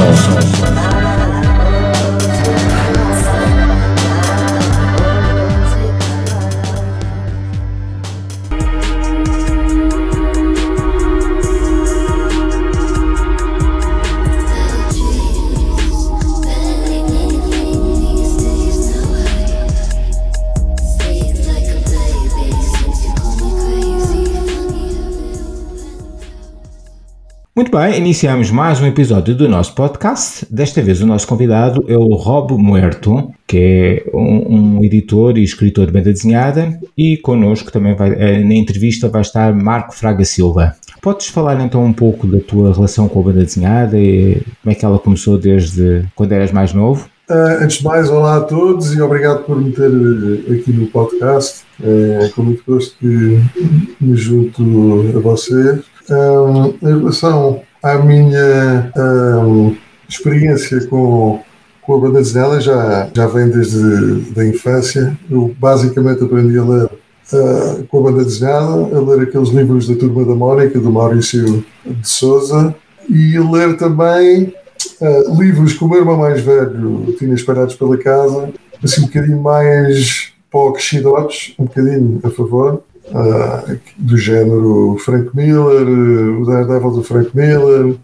Muito bem, iniciamos mais um episódio do nosso podcast. Desta vez o nosso convidado é o Rob Muerto, que é um, um editor e escritor de banda desenhada, e connosco também vai, eh, na entrevista vai estar Marco Fraga Silva. Podes falar então um pouco da tua relação com a banda desenhada e como é que ela começou desde quando eras mais novo? Uh, antes de mais, olá a todos e obrigado por me ter eh, aqui no podcast. É com muito gosto que me junto a vocês. Um, em relação à minha um, experiência com, com a banda desenhada, já, já vem desde a infância. Eu basicamente aprendi a ler uh, com a banda desenhada, a ler aqueles livros da Turma da Mónica, do Maurício de Souza, e a ler também uh, livros que o meu irmão mais velho tinha espalhados pela casa, assim um bocadinho mais para o um bocadinho a favor uh, do género Frank Miller, o Daredevil do Frank Miller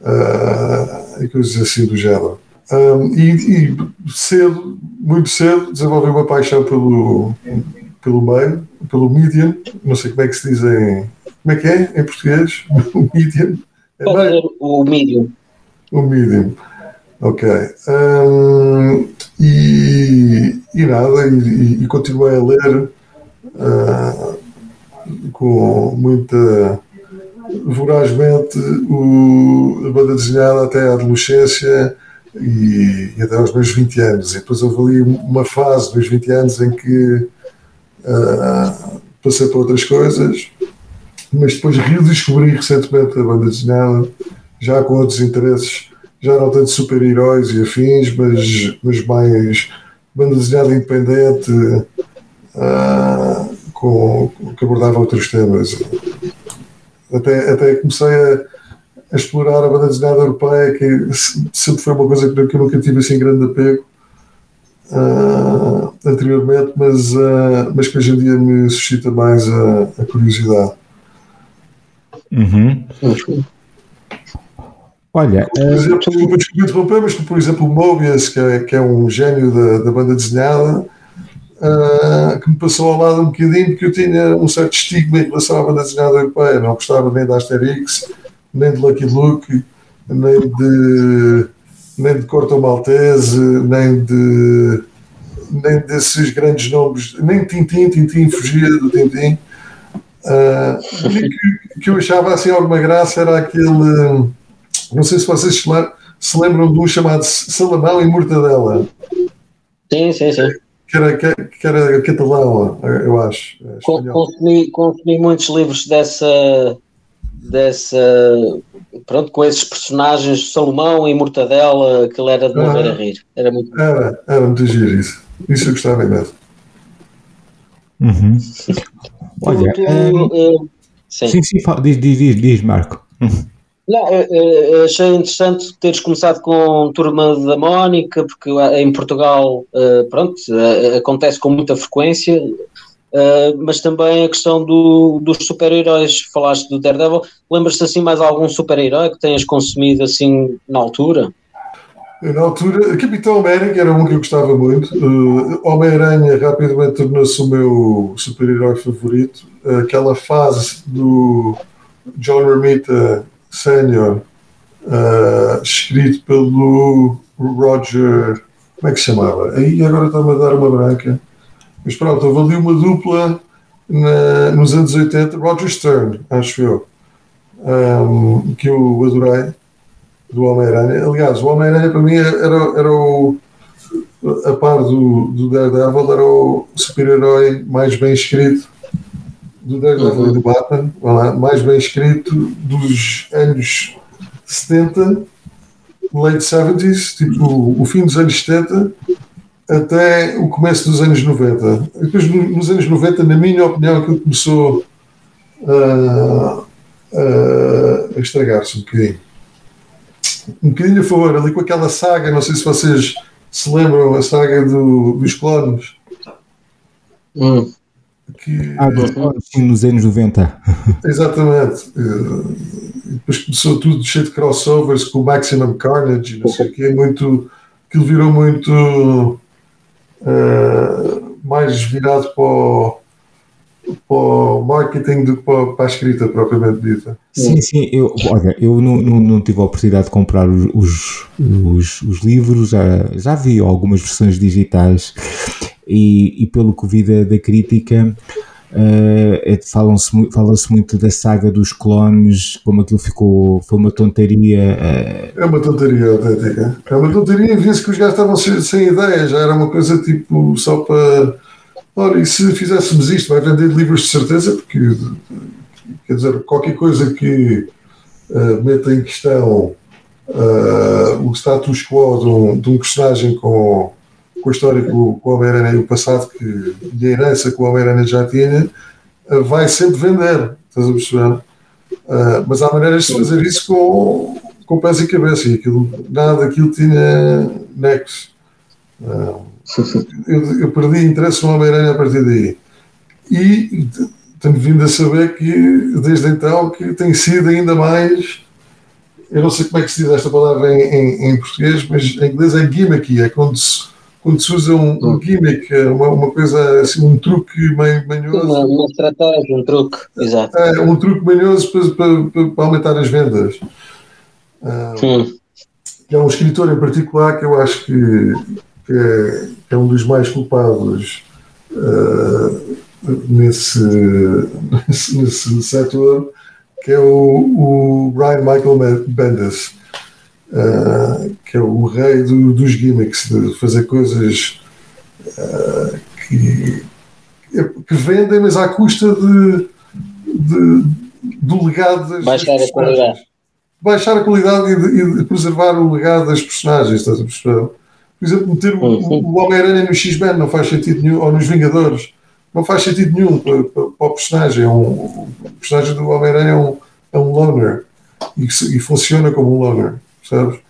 uh, e coisas assim do género. Um, e, e, cedo, muito cedo, desenvolvi uma paixão pelo, pelo meio, pelo medium, não sei como é que se diz em. Como é que é em português? O medium. É o medium. O medium. Ok. Um, e, e nada, e, e, continuei a ler uh, com muita vorazmente o, a banda desenhada até a adolescência e, e, até aos meus 20 anos. E depois houve ali uma fase dos 20 anos em que uh, passei para outras coisas, mas depois redescobri recentemente a banda desenhada, já com outros interesses, já não tanto super-heróis e afins, mas, mas mais banda desenhada independente. Uh, com, que abordava outros temas. Até, até comecei a, a explorar a banda desenhada europeia, que sempre foi uma coisa que, eu nunca tive assim grande apego uh, anteriormente, mas, uh, mas que hoje em dia me suscita mais a, a curiosidade. Uhum. Olha, por exemplo, uh... desculpe interromper, mas por exemplo o Mobius, que é, que é um gênio da, da banda desenhada, uh, que me passou ao lado um bocadinho, porque eu tinha um certo estigma em relação à banda desenhada europeia. Não gostava nem da Asterix, nem de Lucky Luke, nem de, nem de Corto Maltese, nem de nem desses grandes nomes, nem Tintim, Tintim fugia do Tintim. Uh, o que, que eu achava assim alguma graça era aquele. Não sei se vocês se lembram de um chamado Salamão e Mortadela. Sim, sim, sim que era, que era catalão, eu acho. É consumi, consumi muitos livros dessa, dessa. Pronto, com esses personagens, Salomão e Mortadela, aquilo era de ah, a rir. Era muito Era, era muito giro isso. Isso eu gostava mesmo. Uhum. Olha, tu, uh, sim. sim, sim, diz, diz, diz, diz Marco. Não, achei interessante teres começado com Turma da Mónica, porque em Portugal, eh, pronto, eh, acontece com muita frequência, eh, mas também a questão do, dos super-heróis, falaste do Daredevil, lembras-te assim mais algum super-herói que tenhas consumido assim na altura? Na altura, Capitão América era um que eu gostava muito. Uh, Homem-Aranha rapidamente tornou-se o meu super-herói favorito. Aquela fase do John Romita Senior, uh, escrito pelo Roger. Como é que se chamava? Aí agora está-me a dar uma branca. Mas pronto, houve ali uma dupla na, nos anos 80, Roger Stern, acho eu, um, que eu adorei, do Homem-Aranha. Aliás, o Homem-Aranha para mim era, era o. A par do, do Daredevil, era o super-herói mais bem escrito do Daredevil uhum. e do Batman, lá, mais bem escrito, dos anos 70, late 70s, tipo o fim dos anos 70 até o começo dos anos 90. Depois, nos anos 90, na minha opinião, aquilo começou a, a, a estragar-se um bocadinho. um bocadinho a favor, ali com aquela saga, não sei se vocês se lembram, a saga do, dos clones. Hum. Que, ah, sim, nos anos 90. Exatamente. E depois começou tudo cheio de crossovers com o Maximum Carnage, não sei o que, muito. Aquilo virou muito uh, mais virado para o, para o marketing do que para, para a escrita propriamente dita. Sim, sim, eu, olha, eu não, não, não tive a oportunidade de comprar os, os, os livros, já, já vi algumas versões digitais e, e pelo que vi da, da crítica, uh, fala-se fala muito da saga dos clones, como aquilo ficou, foi uma tonteria. Uh... É uma tonteria autêntica. É uma tonteria e via-se que os gajos estavam sem, sem ideia, já era uma coisa tipo só para. Olha, e se fizéssemos isto, vai vender livros de certeza, porque quer dizer, qualquer coisa que uh, meta em questão uh, o status quo de um, de um personagem com com a história que o, o Homem-Aranha e o passado que, e a herança que o Homem-Aranha já tinha, uh, vai sempre vender, estás a perceber? Uh, mas há maneiras de fazer isso com, com pés e cabeça, e aquilo, nada daquilo tinha nexo. Uh, eu, eu, perdi interesse no Homem-Aranha a partir daí. E tenho vindo a saber que, desde então, que tem sido ainda mais. Eu não sei como é que se diz esta palavra em, em, em português, mas em inglês é gimmicky, é quando se quando se usa um, um gimmick, uma, uma coisa assim, um truque manhoso. Uma, uma estratégia, um truque, exato. É, um truque manhoso para, para, para aumentar as vendas. Uh, é um escritor em particular que eu acho que, que, é, que é, um dos mais culpados uh, nesse, nesse, nesse setor, que é o, o Brian Michael Bendis uh, que é o rei do, dos gimmicks, de fazer coisas uh, que, que vendem, mas à custa de, de do legado das Baixar a qualidade. Baixar a qualidade e de, e de, preservar o legado das personagens, estás a perceber? Por exemplo, meter o, o Homem-Aranha no X-Men não faz sentido nenhum, ou nos Vingadores, não faz sentido nenhum para, para, para o personagem. É um, o personagem do Homem-Aranha é um, é um loner e, e funciona como um loner percebes?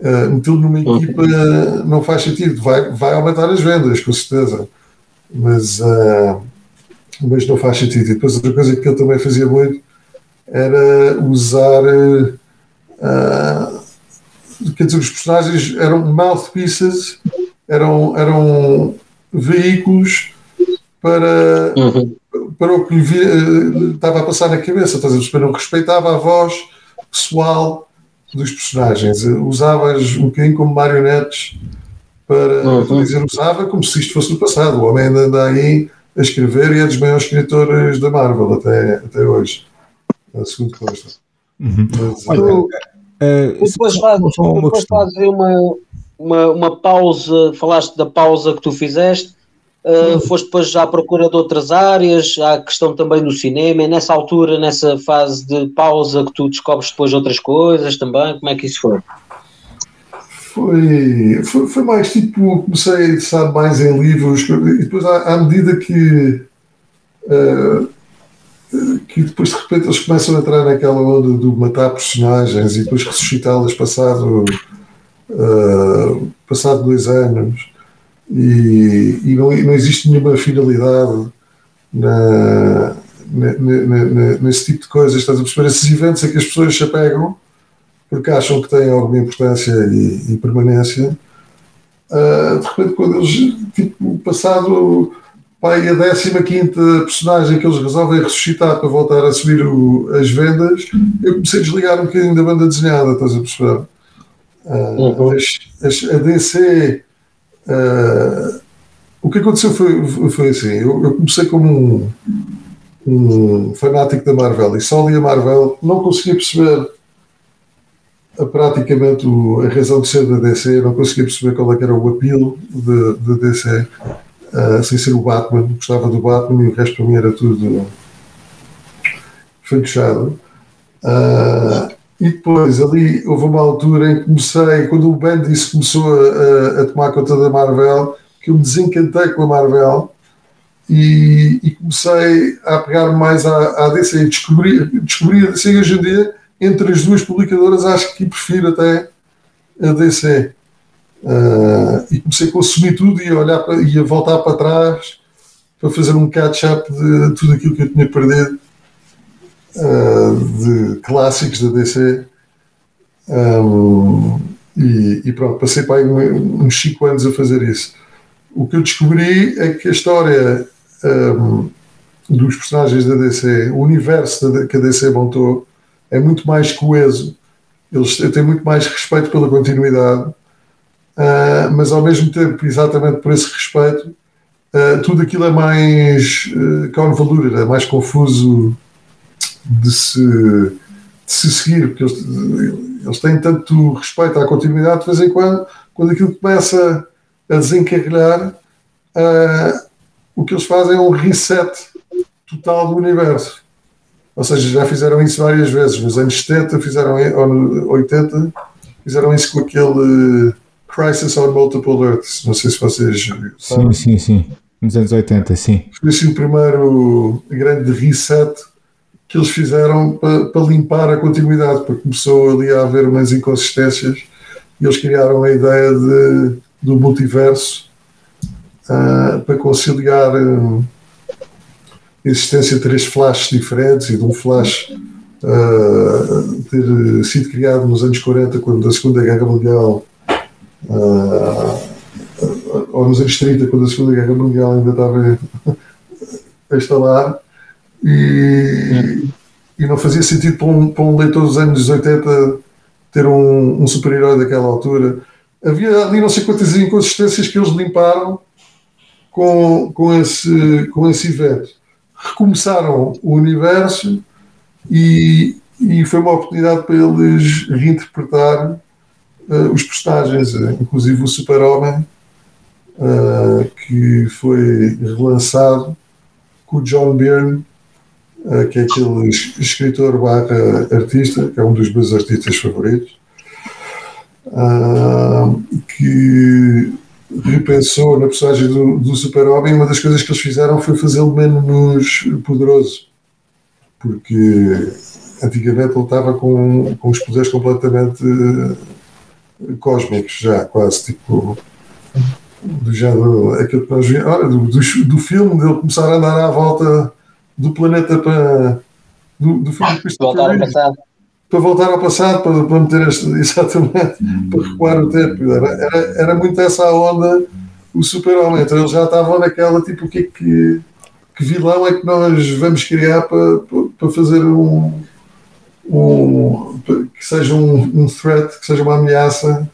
Uh, Metê-lo numa equipa uh, não faz sentido, vai, vai aumentar as vendas, com certeza, mas, uh, mas não faz sentido. E depois outra coisa que ele também fazia muito era usar. quer dizer, os personagens eram mouthpieces, eram, eram veículos para, uhum. para o que lhe via, estava a passar na cabeça, estás a perceber? Não respeitava a voz pessoal dos personagens. Usavas um bocadinho como marionetes para uhum. dizer usava como se isto fosse no passado. O homem ainda anda aí a escrever e é dos maiores escritores da Marvel até, até hoje. É segundo consta. Uhum. Mas, Olha, uh, depois fazes, depois fazes uma, uma, uma pausa, falaste da pausa que tu fizeste Uh, foste depois à procura de outras áreas, há a questão também do cinema, e nessa altura, nessa fase de pausa que tu descobres depois outras coisas também, como é que isso foi? Foi, foi, foi mais tipo, comecei a interessar mais em livros, e depois à, à medida que uh, que depois de repente eles começam a entrar naquela onda do matar personagens e depois ressuscitá-las passado, uh, passado dois anos e, e não, não, existe nenhuma finalidade na, na, na, nesse tipo de coisas. Estás a perceber? Esses eventos em que as pessoas se apegam porque acham que têm alguma importância e, e permanência. Uh, de repente, quando eles, tipo, passado pai, a 15 personagem que eles resolvem ressuscitar para voltar a subir o, as vendas, eu comecei a desligar um bocadinho da banda desenhada, estás a perceber? Uh, uhum. a DC Uh, o que aconteceu foi, foi assim: eu, eu comecei como um, um, fanático da Marvel e só li a Marvel, não conseguia perceber a, praticamente o, a razão de ser da DC, não conseguia perceber qual é era o apelo de DC, uh, ah, sem ser o Batman. Gostava do Batman e o resto para mim era tudo fechado. Uh, e depois ali houve uma altura em que comecei, quando o Bendis começou a, a, tomar conta da Marvel, que eu me desencantei com a Marvel e, e comecei a pegar mais à, à DC descobri, descobri a DC hoje em dia entre as duas publicadoras, acho que prefiro até a DC. Uh, e comecei a consumir tudo e a olhar para, e a voltar para trás para fazer um catch-up de tudo aquilo que eu tinha perdido uh, de clássicos da DC. Um, e, e, pronto, passei para aí uns 5 anos a fazer isso. O que eu descobri é que a história um, dos personagens da DC, o universo que a DC montou, é muito mais coeso. Eles têm muito mais respeito pela continuidade, uh, mas ao mesmo tempo, exatamente por esse respeito, uh, tudo aquilo é mais uh, convoluted, é mais confuso de se, de se seguir, porque eles, eles têm tanto respeito à continuidade, de vez em quando, quando aquilo começa a desencarrilhar, uh, o que eles fazem é um reset total do universo. Ou seja, já fizeram isso várias vezes. Nos anos 70, fizeram, ou no 80, fizeram isso com aquele Crisis on Multiple Earths. Não sei se vocês sabem. Sim, sim, sim. Nos anos 80, sim. Foi assim o primeiro grande reset que eles fizeram para, para limpar a continuidade, porque começou ali a haver umas inconsistências e eles criaram a ideia de, do multiverso uh, para conciliar. Uh, existência de três flashes diferentes e de um flash uh, ter sido criado nos anos 40, quando a Segunda Guerra Mundial, ou nos anos 30, quando a Segunda Guerra Mundial ainda estava a instalar, e, e não fazia sentido para um, para um leitor dos anos 80 ter um, um super-herói daquela altura. Havia ali não sei quantas inconsistências que eles limparam com, com, esse, com esse evento recomeçaram o universo e, e foi uma oportunidade para eles reinterpretar uh, os personagens, uh, inclusive o Super-Homem, uh, que foi relançado com o John Byrne, que é aquele escritor barra artista, que é um dos meus artistas favoritos, que repensou na personagem do, do Super-Homem, uma das coisas que eles fizeram foi fazê-lo menos poderoso. Porque antigamente ele estava com, com os poderes completamente uh, cósmicos, já quase tipo do género aquilo que nós vimos, do, do, do, filme dele começar a andar à volta do planeta para do, do filme ah, voltar ao passado para voltar ao passado, para, para meter este, exatamente, hum. para recuar o tempo. Era, era, era muito essa a onda, o super-homem. Então eles já estavam naquela, tipo, o que é que, que vilão é que nós vamos criar para, para fazer um, um que seja um, um threat, que seja uma ameaça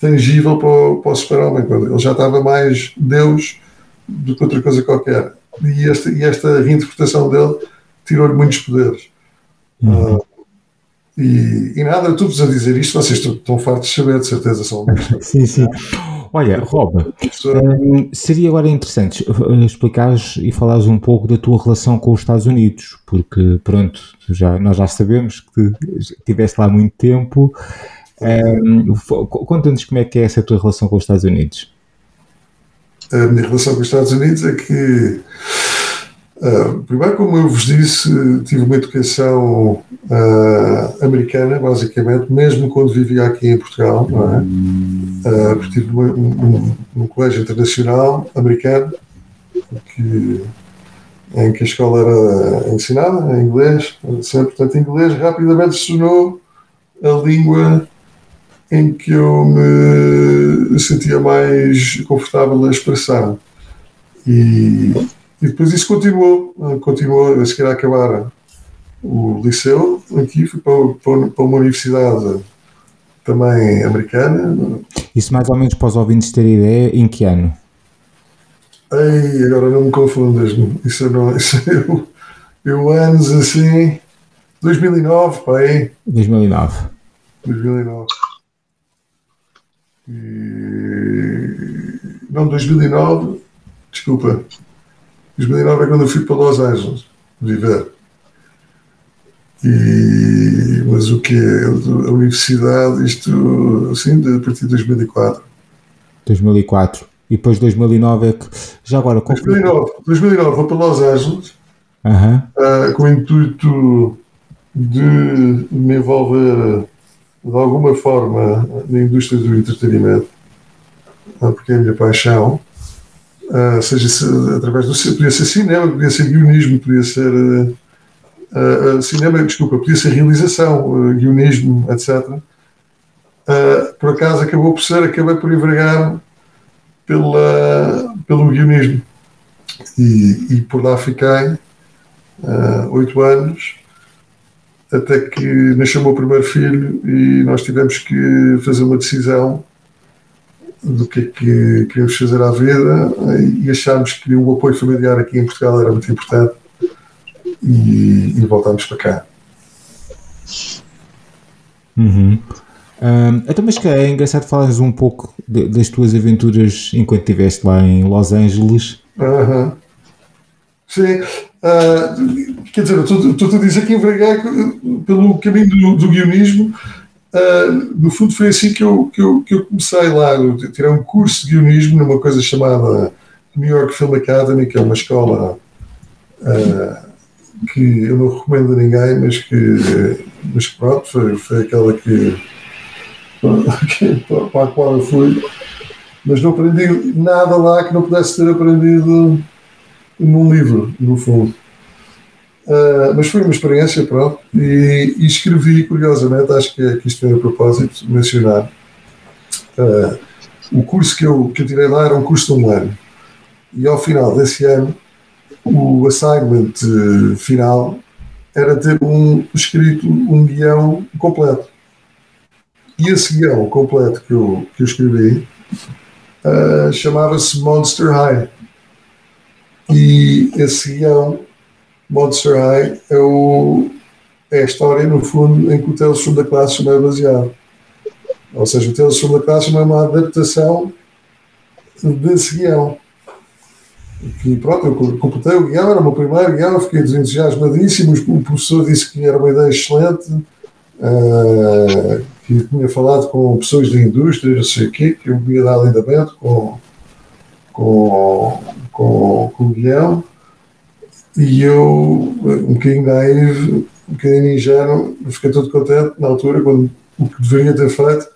tangível para o, para o super-homem. Ele já estava mais Deus do que outra coisa qualquer. E esta, e esta reinterpretação dele tirou-lhe muitos poderes. Uhum. Uh, e, e nada, tu-vos a dizer isto, vocês estão fartos de saber, de certeza, são Sim, sim. Olha, Rob, um, seria agora interessante explicares e falares um pouco da tua relação com os Estados Unidos, porque, pronto, já, nós já sabemos que estiveste lá muito tempo. Um, Conta-nos como é que é essa tua relação com os Estados Unidos. A minha relação com os Estados Unidos é que Uh, primeiro, como eu vos disse, tive uma educação uh, americana, basicamente, mesmo quando vivia aqui em Portugal, não é? Uh, porque tive um, um, um, colégio internacional americano, que, em que a escola era ensinada em inglês, sempre, portanto, inglês rapidamente se tornou a língua em que eu me sentia mais confortável a expressar. E e depois isso continuou, eh, continuou a seguir a acabar o liceu, aqui fui para, para, uma universidade também americana. Isso mais ou menos para os ouvintes terem ideia, em que ano? Ei, agora não me confundas, isso não, isso eu, eu anos assim, 2009, pai. 2009. 2009. E, não, 2009, desculpa, 2009 é quando eu fui para Los Angeles viver. E, mas o que é? A universidade, isto assim, a partir de 2004. 2004. E depois 2009 é que. Já agora. 2009, 2009 vou para Los Angeles uh uh, com o intuito de me envolver de alguma forma na indústria do entretenimento, porque é a minha paixão, uh, seja através do podia ser cinema, podia ser guionismo, podia ser uh, uh, cinema, desculpa, podia ser realização, guionismo, etc. por acaso acabou por ser, acabei por envergar pela, pelo guionismo e, e por lá fiquei oito anos até que nasceu o meu primeiro filho e nós tivemos que fazer uma decisão do que é que queríamos fazer à vida e achámos que o apoio familiar aqui em Portugal era muito importante e, e voltámos para cá. Uhum. Um, então, mas que é engraçado falares um pouco de, das tuas aventuras enquanto estiveste lá em Los Angeles. Uhum. Sim, uh, quer dizer, estou a dizer que enverguei pelo caminho do, do guionismo Uh, no fundo foi assim que eu, que eu, que eu comecei lá. Eu tirei um curso de guionismo numa coisa chamada New York Film Academy, que é uma escola uh, que eu não recomendo a ninguém, mas que, mas pronto, foi, foi aquela que, para a qual eu fui. Mas não aprendi nada lá que não pudesse ter aprendido num livro, no fundo. Uh, mas foi uma experiência, pronto, e, e, escrevi, curiosamente, acho que, que isto é a propósito mencionar. Uh, o curso que eu, que eu tirei lá era um curso de um ano, e ao final desse ano, o assignment uh, final era ter um, escrito um guião completo. E esse guião completo que eu, que eu escrevi chamava-se Monster High. E esse guião High é, o, é a história, no fundo, em que o Tales the Classroom é baseado. Ou seja, o Tales from the Classroom é uma adaptação desse guião. E pronto, eu completei o guião, era o meu primeiro guião, fiquei entusiasmadíssimo. O professor disse que era uma ideia excelente, uh, que tinha falado com pessoas da indústria, não sei o quê, que eu me ia dar lindamento com, com, com, com o guião. E eu, um bocadinho naivo, um bocadinho ingênuo, fiquei todo contente na altura, quando o que deveria ter feito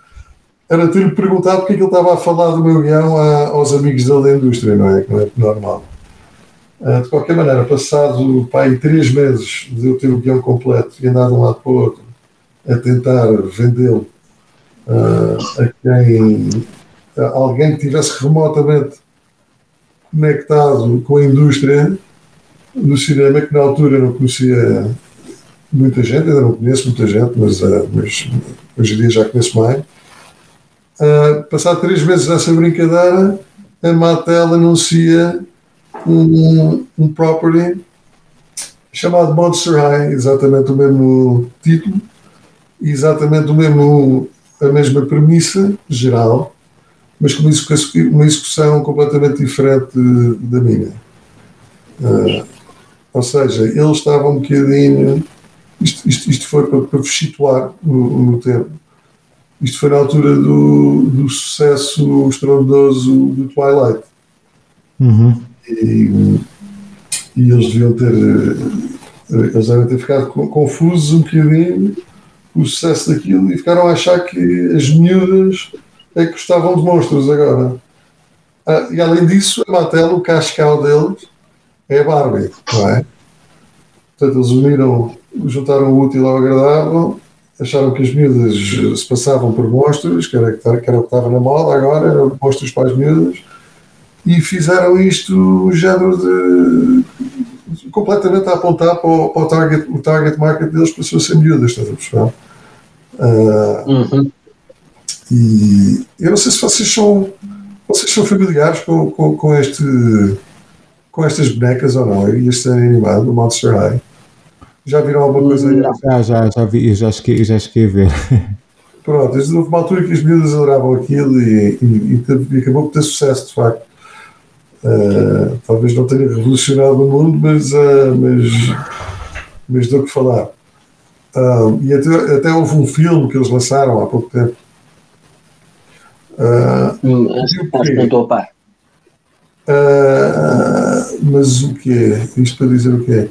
era ter-lhe perguntado porque é que ele estava a falar do meu guião a, aos amigos dele da indústria, não é? Não é normal. Uh, de qualquer maneira, passado pai, três meses de eu ter o guião completo e andar de um lado para o outro a tentar vendê-lo uh, a quem a alguém que estivesse remotamente conectado com a indústria, no cinema que na altura não conhecia muita gente, ainda não conheço muita gente, mas, uh, mas hoje em dia já conheço mais. Uh, passado três meses dessa brincadeira, a Mattel anuncia um, um property chamado Monster High, exatamente o mesmo título, exatamente o mesmo, a mesma premissa geral, mas com uma execução completamente diferente da minha. Uh, ou seja, eles estavam um bocadinho. Isto, isto, isto foi para, para vos situar no, no, tempo. Isto foi na altura do, do sucesso estrondoso do Twilight. Uhum. E, e, eles deviam ter. Eles devem ter ficado confusos um bocadinho com o sucesso daquilo e ficaram a achar que as miúdas é que gostavam de monstros agora. Ah, e além disso, a Mattel, o cascal deles, é a Barbie, não é? Portanto, eles uniram, juntaram o útil ao agradável, acharam que as miúdas se passavam por monstros, que era, que era o que estava na moda agora, eram monstros para as miúdas, e fizeram isto o género de completamente a apontar para o, para o, target, o target market deles passou a ser miúdas, estás a perceber? Uh, uhum. E eu não sei se vocês são, vocês são familiares com, com, com este com estas bonecas ou não? E este animado, o Monster High. Já viram alguma coisa aí? Já, já, já vi, já cheguei, já cheguei a ver. Pronto, houve uma altura que as miúdas adoravam aquilo e, e, e, acabou por ter sucesso, de facto. Uh, talvez não tenha revolucionado o mundo, mas, uh, mas, mas deu o que falar. Uh, e até, até houve um filme que eles lançaram há pouco tempo. Uh, acho, acho que não estou a par. Uh, mas o que é? Isto para dizer o que é?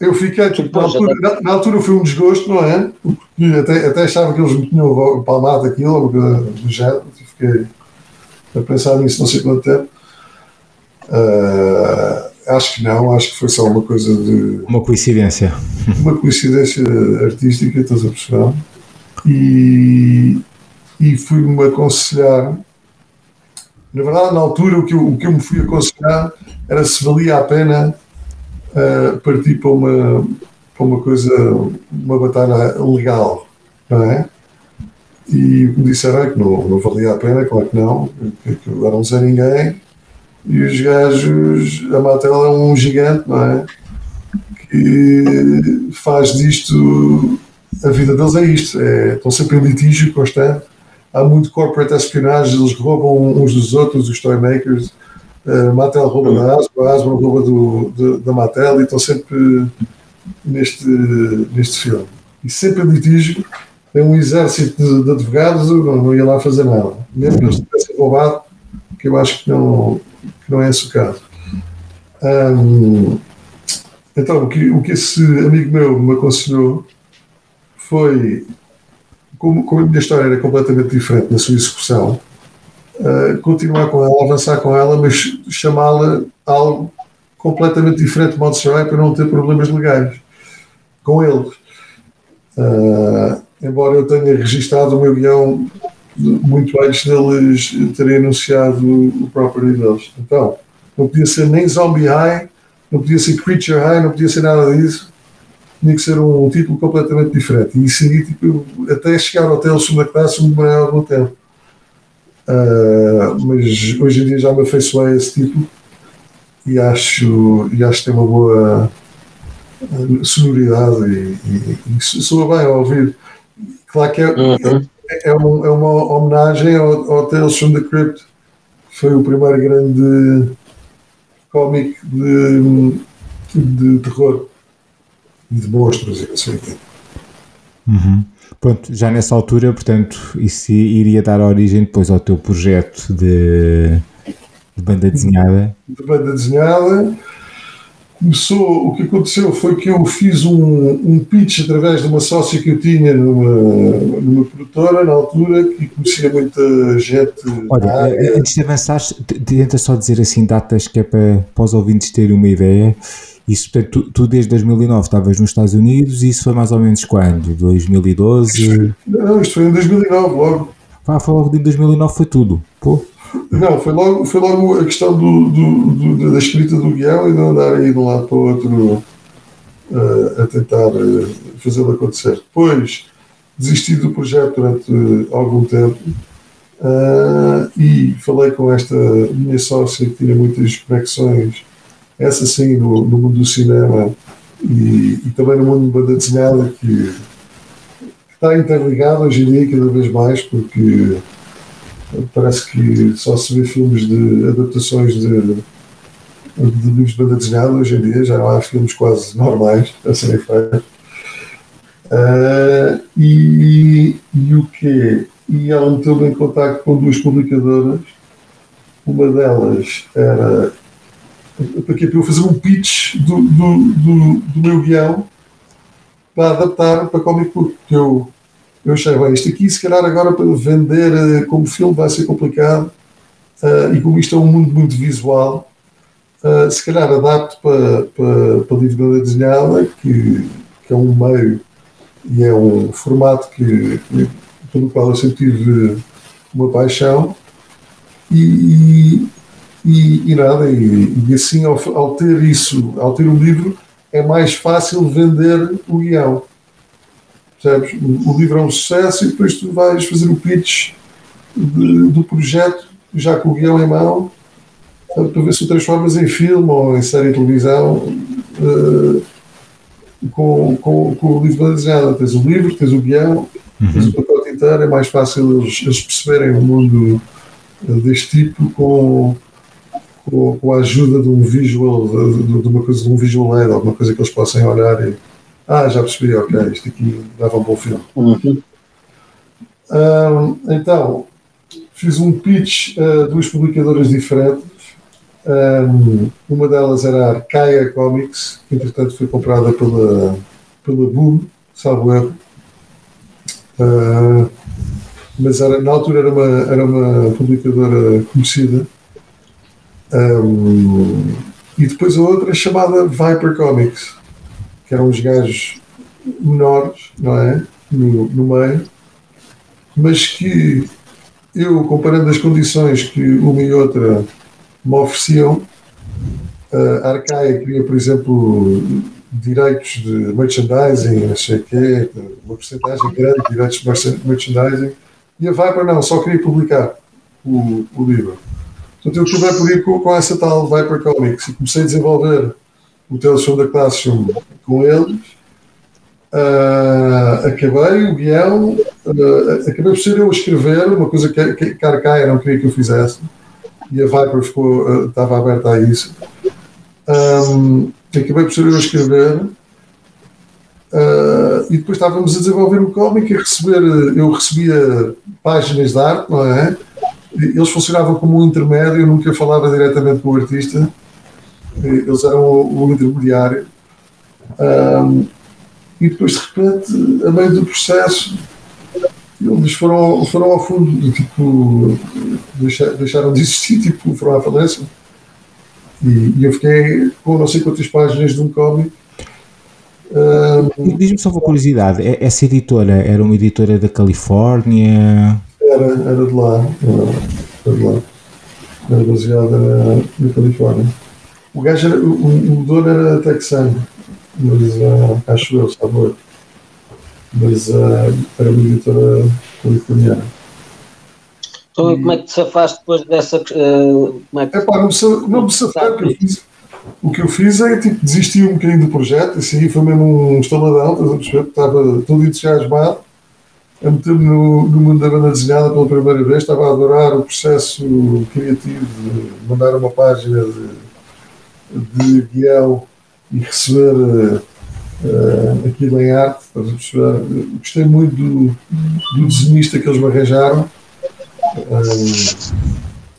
Eu fiquei, tipo, na, altura, na, na, altura foi um desgosto, não é? Porque até, até achava que eles me tinham palmado aquilo, ou do género, fiquei a pensar nisso não sei quanto tempo. Uh, acho que não, acho que foi só uma coisa de. Uma coincidência. Uma coincidência artística, estás a perceber? E, e fui-me aconselhar. Na verdade, na altura, o que, eu, o que eu me fui aconselhar era se valia a pena uh, partir para uma, para uma coisa, uma batalha legal, não é? E me disseram que não, não valia a pena, claro que não, que, agora não sei ninguém. E os gajos, a Mattel é um gigante, não é? Que faz disto, a vida deles é isto, é, estão sempre em litígio constante. Há muito corporate espionagem, eles roubam uns dos outros, os toy makers. A Mattel rouba da Hasbro, a Hasbro rouba do, de, da Mattel e estão sempre neste, neste filme. E sempre em litígio, tem um exército de, de advogados, não, não, ia lá fazer nada. Mesmo que eles tivessem roubado, que eu acho que não, que não é esse o caso. Um, então, o que, o que esse amigo meu me aconselhou foi, como, como a minha história era completamente diferente na sua execução, uh, continuar com ela, avançar com ela, mas chamá-la algo completamente diferente de modo geral para não ter problemas legais com eles. Uh, embora eu tenha registado o meu guião muito antes deles terem anunciado o property deles. Então, não podia ser nem Zombie High, não podia ser Creature High, não podia ser nada disso. Tinha que ser um, um título completamente diferente. E seria tipo, até chegar ao hotel segunda classe me demorei algum tempo. Uh, mas hoje em dia já me afeiçoei a esse título e acho, e acho que tem uma boa sonoridade e, e, e soa bem ao ouvir. Claro que é, uhum. é, é, uma, é, uma, homenagem ao, ao Tales from the Crypt, foi o primeiro grande cómic de, de terror de monstros e assim. Uhum. Pronto, já nessa altura, portanto, isso iria dar origem depois ao teu projeto de, de banda desenhada? De banda desenhada começou, o que aconteceu foi que eu fiz um, um pitch através de uma sócia que eu tinha numa, numa produtora na altura que conhecia muita gente. Olha, antes de avançar, tenta só dizer assim datas que é para, para os ouvintes terem uma ideia. Isso, portanto, tu, tu, desde 2009 estavas nos Estados Unidos e isso foi mais ou menos quando? 2012? Não, isto foi em 2009 logo. Ah, foi logo em 2009 foi tudo. Pô. Não, foi logo, foi logo a questão do, do, do da escrita do guião e não andar aí de um lado para o outro uh, a tentar uh, fazê-lo acontecer. Depois desisti do projeto durante algum tempo uh, e falei com esta minha sócia que tinha muitas conexões, essa sim, no, no mundo do cinema e, e, também no mundo de banda desenhada, que, está interligado hoje em dia cada vez mais, porque Parece que só se vê filmes de adaptações de, de livros de banda desenhada hoje em dia, já não há filmes quase normais a serem feitos. Uh, e, e o que E ela meteu-me em contato com duas publicadoras. Uma delas era para, para eu fazer um pitch do, do, do, do meu guião para adaptar para Comic Book, que eu eu achei, bem, isto aqui se calhar agora para vender uh, como filme vai ser complicado uh, e como isto é um mundo muito visual, uh, se calhar adapto para, para, para livro desenhada, que, que é um meio e é um formato que, pelo qual eu sempre tive uma paixão e, e, e nada, e, e assim ao, ao ter isso, ao ter o livro, é mais fácil vender o guião Percebes? O livro é um sucesso e depois tu vais fazer o pitch de, do projeto, já com o guião em mão, para ver se o transformas em filme ou em série de televisão uh, com, com, com, o livro desenhado. Tens o livro, tens o guião, uhum. tens o pacote inteiro, é mais fácil eles, eles perceberem o mundo eh, deste tipo com, com, a ajuda de um visual, de, de, uma coisa, de um visual aid, alguma coisa que eles possam olhar e ah, já percebi, ok, isto aqui dava um bom filme. Uhum. Um, então, fiz um pitch a duas publicadoras diferentes Um, uma delas era a Arcaia Comics, que entretanto foi comprada pela, pela Boom, salvo erro. Uh, mas era, na altura era uma, era uma publicadora conhecida. Um, e depois a outra chamada Viper Comics, que eram os gajos menores, não é? No, no meio, mas que eu, comparando as condições que uma e outra me ofereciam, a Arcaia queria, por exemplo, direitos de merchandising, não sei quê, uma porcentagem grande de direitos de merchandising, e a Viper não, só queria publicar o, o livro. Portanto, eu acabei por ir com, com essa tal Viper Comics e comecei a desenvolver o Tales the Classroom com eles. Uh, acabei o guião, uh, acabei por ser eu a escrever, uma coisa que, que, a Arcaia não queria que eu fizesse, e a Viper ficou, uh, estava aberta a isso. Um, acabei por ser eu a escrever, e depois estávamos a desenvolver o cómic e receber, eu recebia páginas de arte, não é? Eles funcionavam como um intermédio, eu nunca falava diretamente com o artista, eles eram o, o intermediário. Um, e depois, de repente, a meio do processo, eles foram, foram ao fundo, tipo, deixaram de existir, tipo, foram à falência. E, e eu fiquei com não sei quantas páginas de um cómic. Um, Diz-me só uma curiosidade: essa editora era uma editora da Califórnia? Era, era de lá. Era, de lá. Era baseada na, Califórnia. O gajo era, o, o dono era texano, mas uh, acho eu, sabe? Mas uh, era uma editora californiana. Então, e como é que te safaste depois dessa. Uh, como é que... Epá, não, me, não me safei, o que eu fiz. O que eu fiz é tipo, desisti um bocadinho do projeto, assim, foi mesmo um estaladão, estás a perceber? Estava todo entusiasmado a meter-me no, no, mundo da banda desenhada pela primeira vez, estava a adorar o processo criativo de mandar uma página de, de guião e receber uh, aquilo em arte. Gostei muito do, do desenhista que eles me arranjaram. Uh,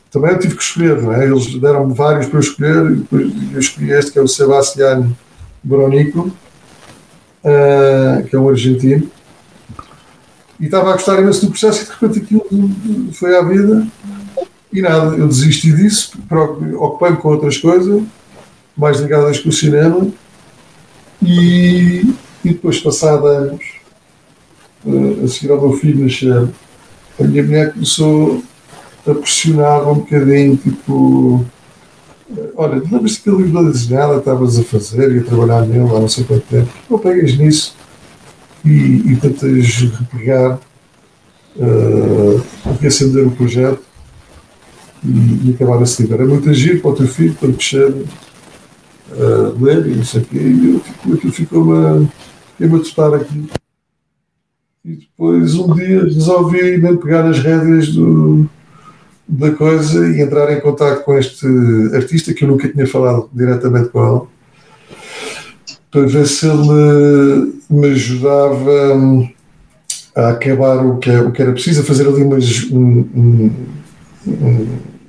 também eu tive que escolher, não é? Eles deram-me vários para eu escolher e depois eu escolhi este que é o Sebastián Bronico, uh, que é um argentino e estava a gostar imenso do processo e de repente aquilo foi à vida. E nada, eu desisti disso, ocupei-me com outras coisas, mais ligadas com o cinema. E, e depois, passado anos, eh, a seguir ao meu filho nascer, a minha mulher começou a pressionar um bocadinho, tipo, eh, olha, lembras-te que livro da desenhada estavas a fazer e a trabalhar nele há não sei quanto tempo, não pegas nisso e, e tentas repegar, uh, reacender o projeto e, e acabar esse livro. Era muito agir para o teu filho, para crescer, uh, ler e não sei o quê, e eu, tipo, aquilo ficou-me a testar aqui. E depois um dia resolvi mesmo pegar as rédeas do, da coisa e entrar em contato com este artista que eu nunca tinha falado diretamente com ele para ver se ele me ajudava hum, a acabar o que, é, o que era preciso, a fazer ali umas, um, um, um,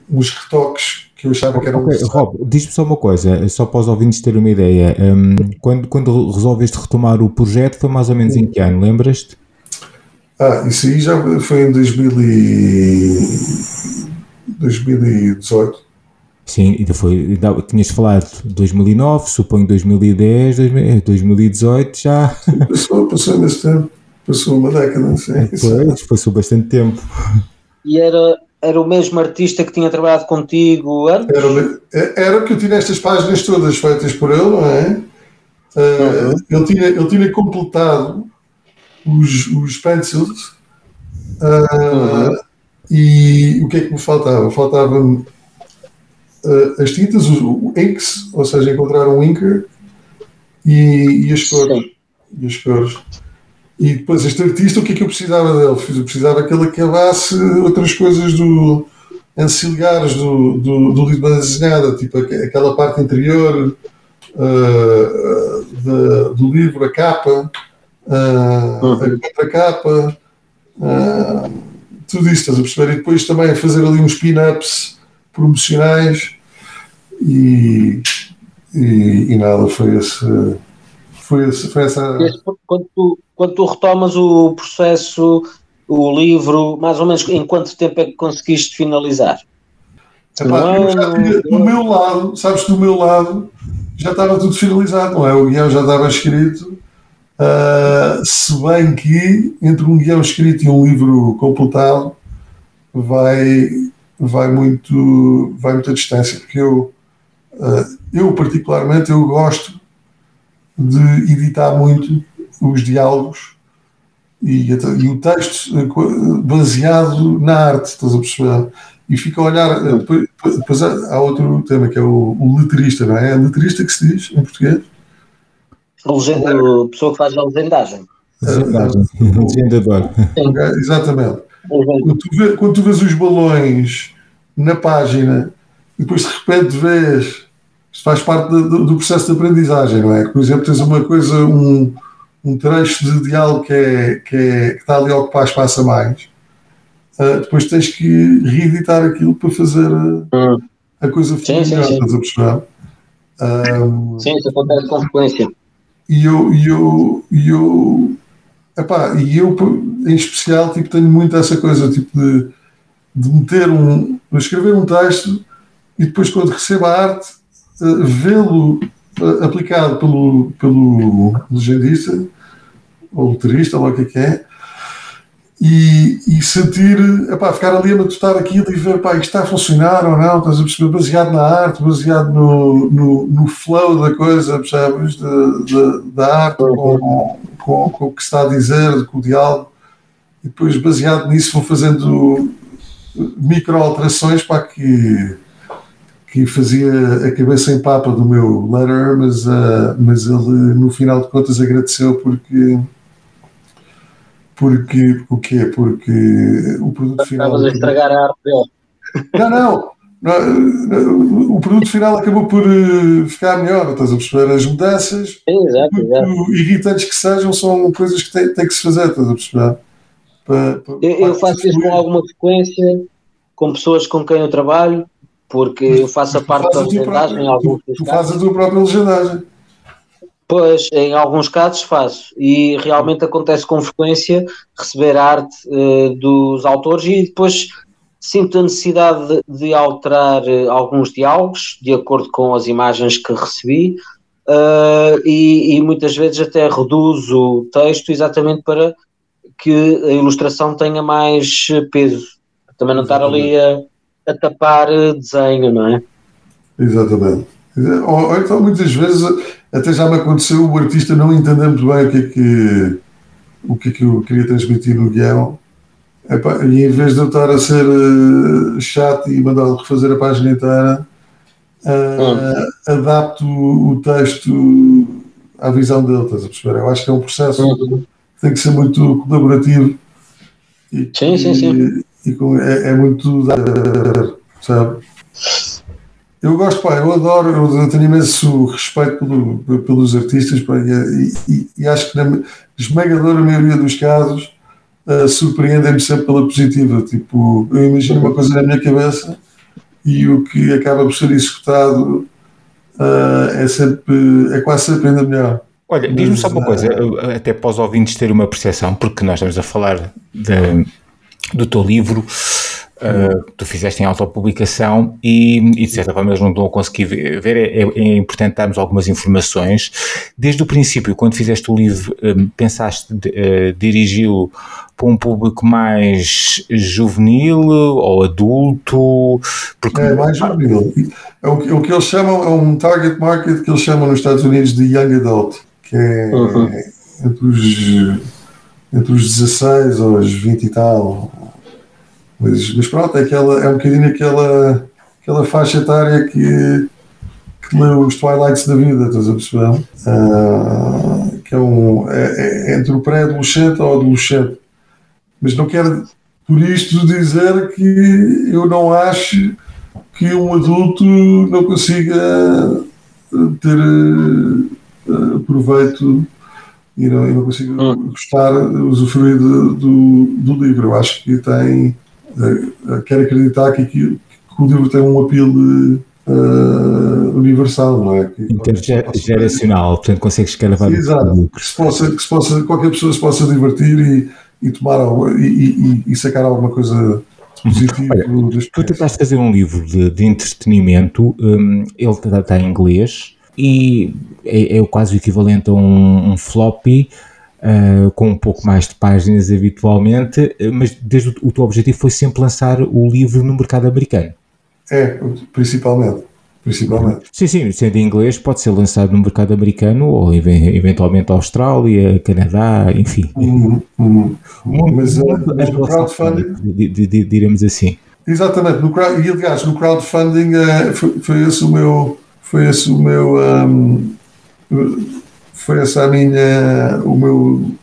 uns retoques que eu achava que eram okay, Rob, diz-me só uma coisa, só para os ouvintes terem uma ideia. Um, quando, quando resolveste retomar o projeto, foi mais ou menos em que ano, lembras-te? Ah, isso aí já foi em 2000 e... 2018. Sim, ainda foi, tinhas falado 2009, suponho 2010, 2018 já. Passou, passou nesse tempo, passou uma década, não sei. Pois, passou bastante tempo. E era, era o mesmo artista que tinha trabalhado contigo antes? Era, era que eu tinha estas páginas todas feitas por ele, não é? Uh, uhum. ele, tinha, ele tinha completado os, os pencils uh, uhum. e o que é que me faltava? Faltava-me uh, as tintas, o, o, inks, ou seja, encontrar um inker e, e as cores. E as cores. E depois este artista, o que é que eu precisava dele? Eu precisava que ele acabasse outras coisas do anciliares do, do, do livro da desenhada, tipo aquela parte interior uh, de, do livro, a capa, uh, uhum. a contracapa, uh, tudo isso, estás a perceber? E depois também fazer ali uns pin-ups promocionais e, e, e nada, foi esse. Foi, esse, foi essa. Quando tu, quando tu retomas o processo, o livro, mais ou menos em quanto tempo é que conseguiste finalizar? Epá, eu já do meu lado, sabes, do meu lado, já estava tudo finalizado, não é? O guião já estava escrito, uh, se bem que entre um guião escrito e um livro completado vai, vai, muito, vai muita distância, porque eu, eu particularmente, eu gosto de editar muito os diálogos e, e o texto baseado na arte, estás a perceber? e fica a olhar. Eh, depois, depois há, outro tema que é o, o letrista, não é? É letrista que se diz em português? A legenda, a pessoa que faz a legendagem. Legendador. Exatamente. Quando tu, vê, quando tu vês os balões na página e depois de repente vês. Isto faz parte do, do processo de aprendizagem, não é? Por exemplo, tens uma coisa, um, um trecho de diálogo que, é, que, é, que está ali a ocupar espaço a mais uh, depois tens que reeditar aquilo para fazer a, a coisa sim, sim, sim. estás a perceber? Um, sim, isso acontece com frequência. E eu, e eu, e eu, epá, e eu em especial tipo, tenho muito essa coisa tipo de, de meter um, de escrever um texto e depois quando recebo a arte uh, vê-lo uh, aplicado pelo, pelo legendista ou letrista, ou o que é que é, e, e sentir, epá, ficar ali a matutar aquilo e ver, pá, isto está a funcionar ou não, estás a perceber, baseado na arte, baseado no, no, no flow da coisa, percebes, de, de, da arte, com, com, com, o que está a dizer, com o diálogo, e depois baseado nisso vou fazendo micro alterações para que que fazia a cabeça em papa do meu letter, mas, uh, mas ele no final de contas agradeceu porque porque, o quê? Porque o produto final. Estavas a estragar a arte dele. Não, não, não. O produto final acabou por eh, ficar melhor, estás a perceber? As mudanças, exato, exato. irritantes que sejam, são coisas que têm, têm que se fazer, estás a perceber? Para, para, eu, eu faço isso com alguma frequência, com pessoas com quem eu trabalho, porque eu faço a parte da legendagem. Tu, tu fazes a tua própria legendagem. Pois, em alguns casos faço, e realmente acontece com frequência receber arte uh, dos autores e depois sinto a necessidade de, de alterar uh, alguns diálogos de acordo com as imagens que recebi uh, e, e, muitas vezes até reduzo o texto exatamente para que a ilustração tenha mais peso, também não estar ali a, a tapar desenho, não é? Exatamente. Ou, então muitas vezes até já me aconteceu o artista não entender muito bem o que é que, o que, é que eu queria transmitir no guião. Epá, e em vez de eu estar a ser uh, chato e mandá-lo refazer a página inteira, uh, hum. adapto o texto à visão dele, estás a perceber? Eu acho que é um processo hum. que tem que ser muito colaborativo. E, sim, sim, sim. E, e é, é, muito. Sabe? Eu gosto, pá, eu adoro, eu tenho imenso respeito pelo, pelos artistas pá, e, e, e, acho que na esmagadora maioria dos casos uh, surpreendem-me sempre pela positiva. Tipo, eu imagino uma coisa na minha cabeça e o que acaba por ser executado uh, é sempre, é quase sempre ainda melhor. Olha, diz-me só uma coisa, até para os ouvintes terem uma percepção, porque nós estamos a falar de, do teu livro Uh, tu fizeste em autopublicação e, e de certa forma eles não estão a conseguir ver, é, é, importante darmos algumas informações. Desde o princípio, quando fizeste o livro, um, pensaste uh, dirigi-lo para um público mais juvenil ou adulto? Porque... É, mais juvenil. É o, que, o que eles chamam, é um target market que eles chamam nos Estados Unidos de young adult, que é uhum. entre, os, entre os 16 aos 20 e tal, mas, mas pronto, é, aquela, é um bocadinho aquela, aquela faixa etária que, que lê os Twilights da vida, estás a perceber? Uh, que é, um, é, é entre o pré-adolescente ou adolescente. Mas não quero por isto dizer que eu não acho que um adulto não consiga ter uh, proveito e não, e não consiga hum. gostar, usufruir do, do, do livro. Eu acho que tem eh, quero acreditar que, que, que, o livro tem um apelo uh, universal, não é? Intergeracional, portanto consegues escalavar Exato, que se, possa, que se possa, qualquer pessoa se possa divertir e, e tomar algo, e, e, e, sacar alguma coisa positiva. Olha, tu tentaste fazer um livro de, de entretenimento, um, ele está em inglês e é, é, quase o equivalente a um, um floppy. Uh, com um pouco mais de páginas habitualmente, mas desde o, o teu objetivo foi sempre lançar o livro no mercado americano. É, principalmente. Principalmente. Sim, sim, sendo em inglês, pode ser lançado no mercado americano ou eventualmente Austrália, Canadá, enfim. Uhum, uhum. Mas, uh, mas no crowdfunding. Diremos assim. Exatamente, no, e aliás, no crowdfunding uh, foi, foi esse o meu. Foi esse o meu. Um, foi essa a minha. O meu.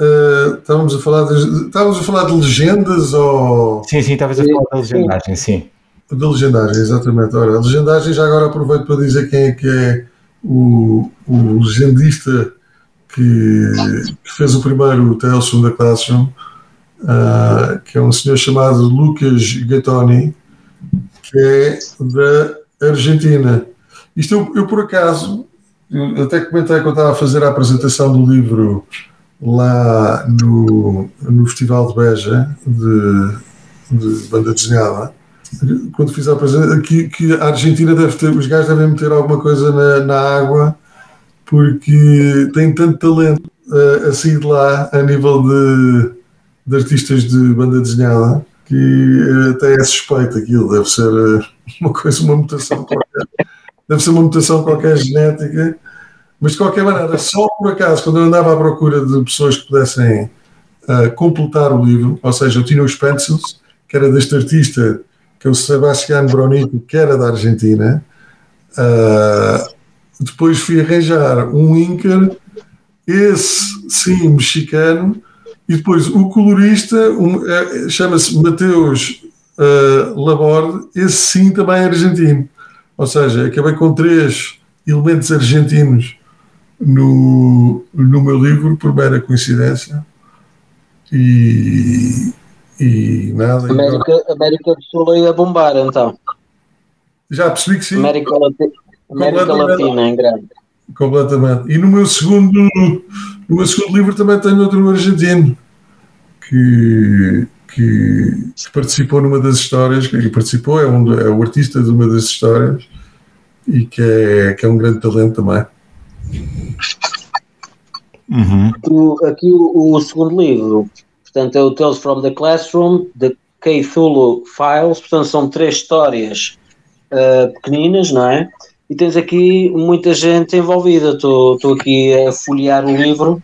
Uh, estávamos a falar de, estávamos a falar de legendas ou. Sim, sim, estavas a falar de legendagem, sim. Da legendagem, exatamente. Ora, a legendagem, já agora aproveito para dizer quem é que é o, o legendista que, que fez o primeiro Tales from the Classroom, uh, que é um senhor chamado Lucas Gattoni, que é da Argentina. Isto eu, eu por acaso, eu até comentei quando estava a fazer a apresentação do livro lá no, no Festival de Beja de, de banda desenhada quando fiz a apresentação, que, que a Argentina deve ter, os gajos devem meter alguma coisa na, na água, porque tem tanto talento uh, a sair de lá a nível de, de artistas de banda desenhada que uh, até é suspeito aquilo, deve ser uh, uma coisa, uma mutação deve ser uma mutação qualquer genética, mas de qualquer maneira, só por acaso, quando eu andava à procura de pessoas que pudessem completar o livro, ou seja, eu tinha os pencils, que era deste artista que é o Sebastián Bronico, que era da Argentina. Uh, depois fui arranjar um Inca, esse sim mexicano, e depois o colorista um, é, chama-se Mateus uh, Laborde, esse sim também argentino. Ou seja, acabei com três elementos argentinos no, no meu livro, por mera coincidência. E, e nada. América, América do Sul ia bombar então. Já percebi que sim. América, Lati América Latina em grande. Completamente. E no meu segundo, no meu segundo livro também tenho outro argentino que, que, que participou numa das histórias, que participou, é, um, é o artista de uma das histórias e que é, que é um grande talento também. Uhum. O, aqui o, o, segundo livro Portanto, é o Tales from the Classroom, The Cthulhu Files. Portanto, são três histórias uh, pequeninas, não é? E tens aqui muita gente envolvida. Estou aqui a folhear o livro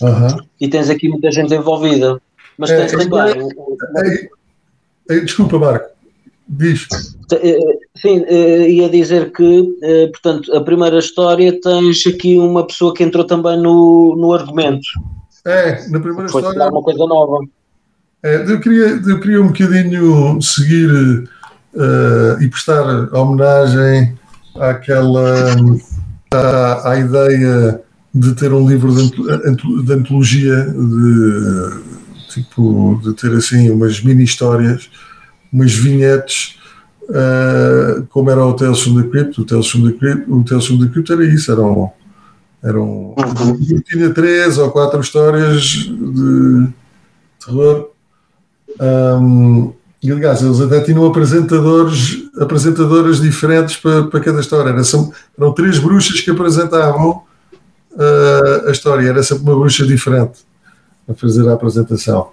uhum. e tens aqui muita gente envolvida. Mas tens é, também. É, é, desculpa, Marco. Diz. Eh, sim, eh, ia dizer que, portanto, a primeira história tens aqui uma pessoa que entrou também no, no argumento. É, na primeira Foi história. uma coisa nova. É, eu, queria, eu queria um bocadinho seguir uh, e prestar homenagem àquela. À, à, ideia de ter um livro de, de antologia, de, tipo, de ter assim umas mini histórias, umas vinhetes, uh, como era o Tales from the Crypt. O Tales from the Crypt, o Tales from the Crypt era isso, eram eram uhum. tinha três ou quatro histórias de terror. Um, e aliás, eles até tinham apresentadores, apresentadoras diferentes para, para cada história. Era, são, eram três bruxas que apresentavam uh, a história, era sempre uma bruxa diferente a fazer a apresentação.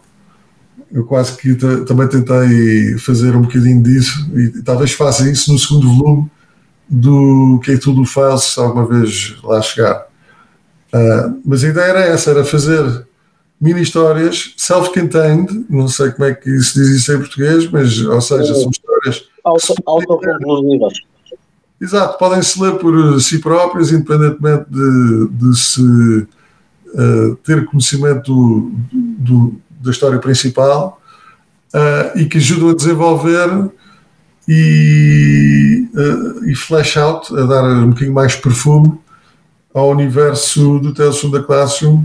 Eu quase que também tentei fazer um bocadinho disso e talvez faça isso no segundo volume do que é tudo faz se alguma vez lá chegar. Uh, mas a ideia era essa, era fazer mini histórias self-contained, não sei como é que se diz isso em português, mas, ou seja, são histórias autoconclusivas. Exato, podem se ler por si próprias, independentemente de, de se uh, ter conhecimento do, do, da história principal uh, e que ajudam a desenvolver e, uh, e flash out, a dar um bocadinho mais perfume ao universo do Tales the Classroom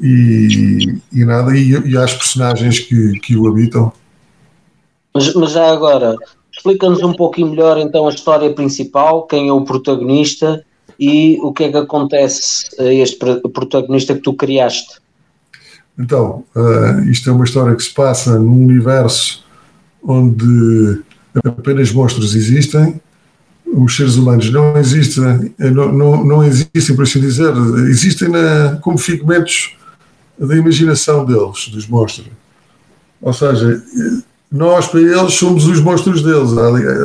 e, e nada, e, e às personagens que, que o habitam. Mas, mas já agora, explica-nos um pouquinho melhor então a história principal, quem é o protagonista e o que é que acontece a este protagonista que tu criaste. Então, uh, isto é uma história que se passa num universo onde apenas monstros existem, os seres humanos não existem, não, não, não existem, por assim dizer, existem na, como figmentos da imaginação deles, dos monstros. Ou seja, nós para eles somos os monstros deles.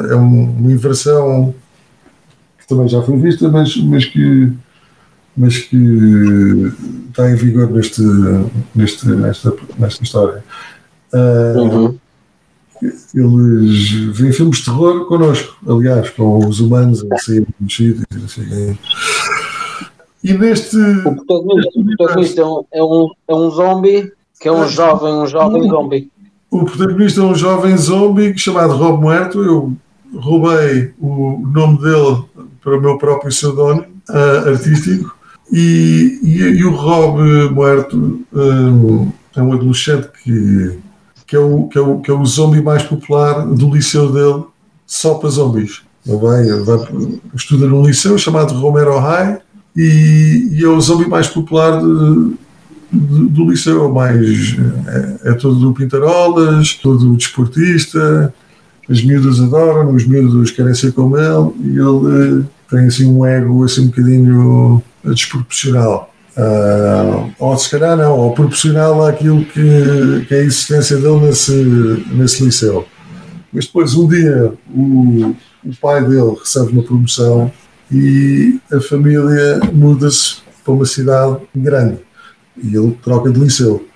É uma inversão que também já foi vista, mas, mas, que, mas que está em vigor neste, neste, nesta, nesta história. Uh, uhum. Eles veem filmes de terror connosco, aliás, com os humanos a sair dos sítios e assim. E neste. O protagonista, o protagonista é, um, é, um, é um zombie que é um jovem, um jovem zombie. O protagonista é um jovem zombie chamado Rob Muerto. Eu roubei o nome dele para o meu próprio pseudónimo uh, artístico. E, e, e, o Rob Muerto uh, é um adolescente que, que, é o, que, é o, que é o zombie mais popular do liceu dele, só para zombies. Ele vai, vai, estuda num liceu chamado Romero High e, e é o zombie mais popular de, do, do liceu, mais é, é todo do Pintarolas, todo desportista, as miúdas adoram, os miúdos querem ser como ele e ele eh, tem assim um ego assim um bocadinho desproporcional. Uh, ou se calhar não, ou proporcional àquilo que, que é a existência dele nesse, nesse liceu. Mas depois, um dia, o, o pai dele recebe uma promoção e a família muda-se para uma cidade grande e ele troca de liceu.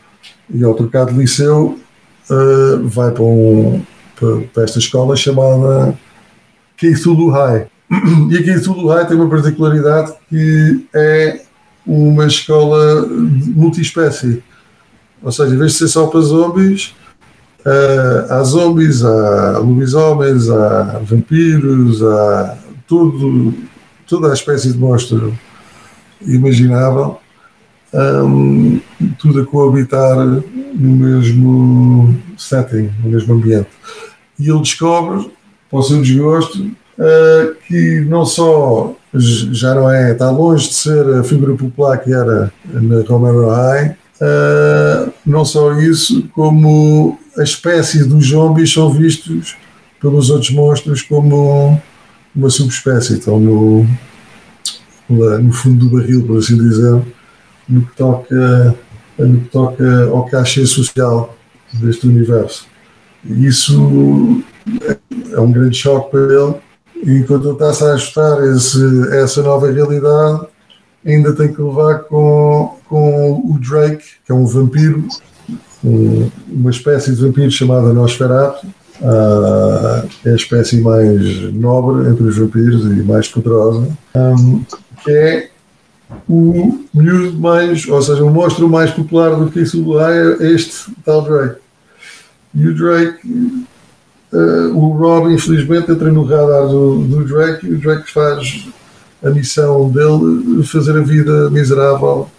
E ao trocar de liceu, uh, vai para, um, para, para, esta escola chamada Keithulu High. E a Keithulu High tem uma particularidade que é uma escola multiespécie. Ou seja, em vez de ser só para zombies, uh, há zombies, há lobisomens, há vampiros, há tudo, toda a espécie de monstro imaginável um, tudo a coabitar no mesmo setting, no mesmo ambiente. E ele descobre, para o seu desgosto, uh, que não só já não é, está longe de ser a figura popular que era na Romero High, uh, não só isso, como a espécie dos zombies são vistos pelos outros monstros como uma subespécie, estão no, no fundo do barril, por assim dizer no que toca, no que toca ao cachê social deste universo. E isso é um grande choque para ele. E enquanto ele está-se a ajustar esse, essa nova realidade, ainda tem que levar com, com o Drake, que é um vampiro, um, uma espécie de vampiro chamada Nosferatu, uh, é a espécie mais nobre entre os vampiros e mais poderosa, que é o miúdo mais, ou seja, o monstro mais popular do que isso é este tal Drake. E o Drake, uh, o Rob, infelizmente, entra no radar do, do Drake e o Drake faz a missão dele fazer a vida miserável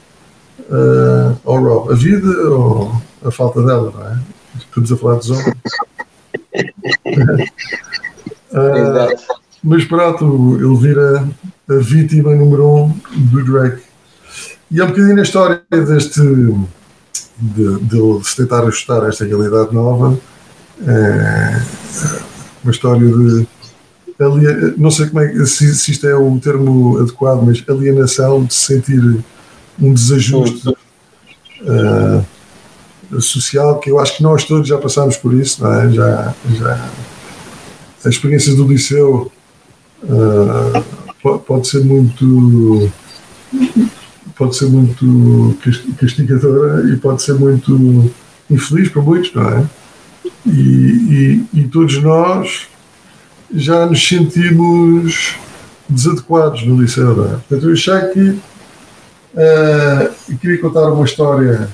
uh, ao Rob. A vida ou a falta dela, não é? Estamos a falar de zombies. uh, mas pronto, ele vira a vítima número um do Drake. E é um bocadinho a história deste de, de, se tentar ajustar a esta realidade nova. É uma história de não sei como é, se, se isto é o termo adequado, mas alienação de sentir um desajuste uh, social que eu acho que nós todos já passámos por isso, não é? Já, já a experiência do liceu uh, pode ser muito pode ser muito castigadora e pode ser muito infeliz para muitos, não é? E, e, e todos nós já nos sentimos desadequados no liceu, não é? Portanto, eu achei que uh, queria contar uma história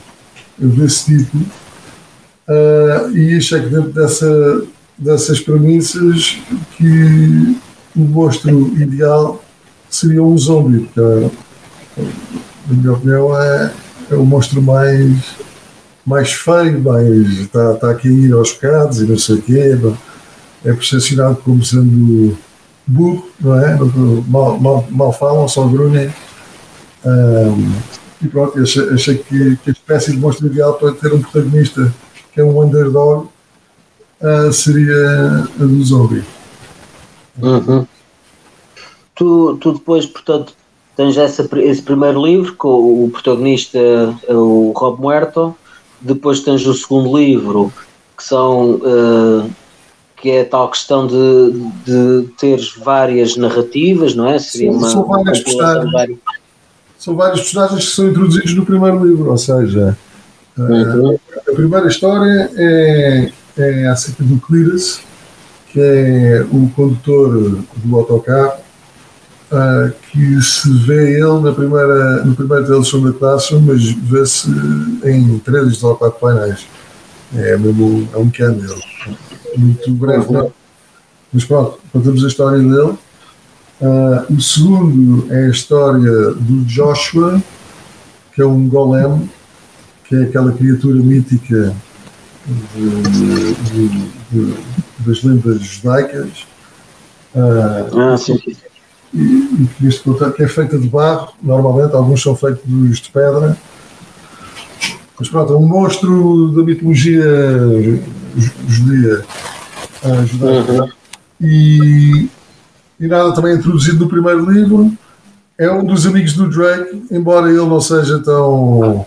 desse tipo uh, e achei que dentro dessa, dessas premissas que o monstro ideal seria um zombie, porque, na minha opinião, é, é o monstro mais, mais feio, mais está, está aqui a ir aos pecados e não sei o quê. é percepcionado como sendo burro, não é? Mal, mal, mal falam, só grunhem. Um, e pronto, achei, achei que, que, a espécie de monstro ideal para ter um protagonista que é um underdog uh, seria a do zombie. Uhum. Tu, tu depois, portanto, tens essa, esse primeiro livro com o protagonista, o Rob Muerto, depois tens o segundo livro, que são uh, que é a tal questão de, de teres várias narrativas, não é? Seria Sim, uma, são várias personagens. Várias... São vários personagens que são introduzidos no primeiro livro, ou seja, uhum. a primeira história é, é acerca do Clearance, que é o condutor do autocarro, uh, que se vê ele na primeira, no primeiro telefone da classe, mas vê-se em três ou quatro painéis. É mesmo é um can dele. Muito breve, não? Mas pronto, contamos a história dele. Uh, o segundo é a história do Joshua, que é um golem, que é aquela criatura mítica de, de, de, das lendas judaicas. Uh, ah, sim. E, e que, este, que é feita de barro, normalmente, alguns são feitos de pedra. Mas pronto, é um monstro da mitologia judia. Uh, judaica. Uhum. E, e nada também é introduzido no primeiro livro. É um dos amigos do Drake, embora ele não seja tão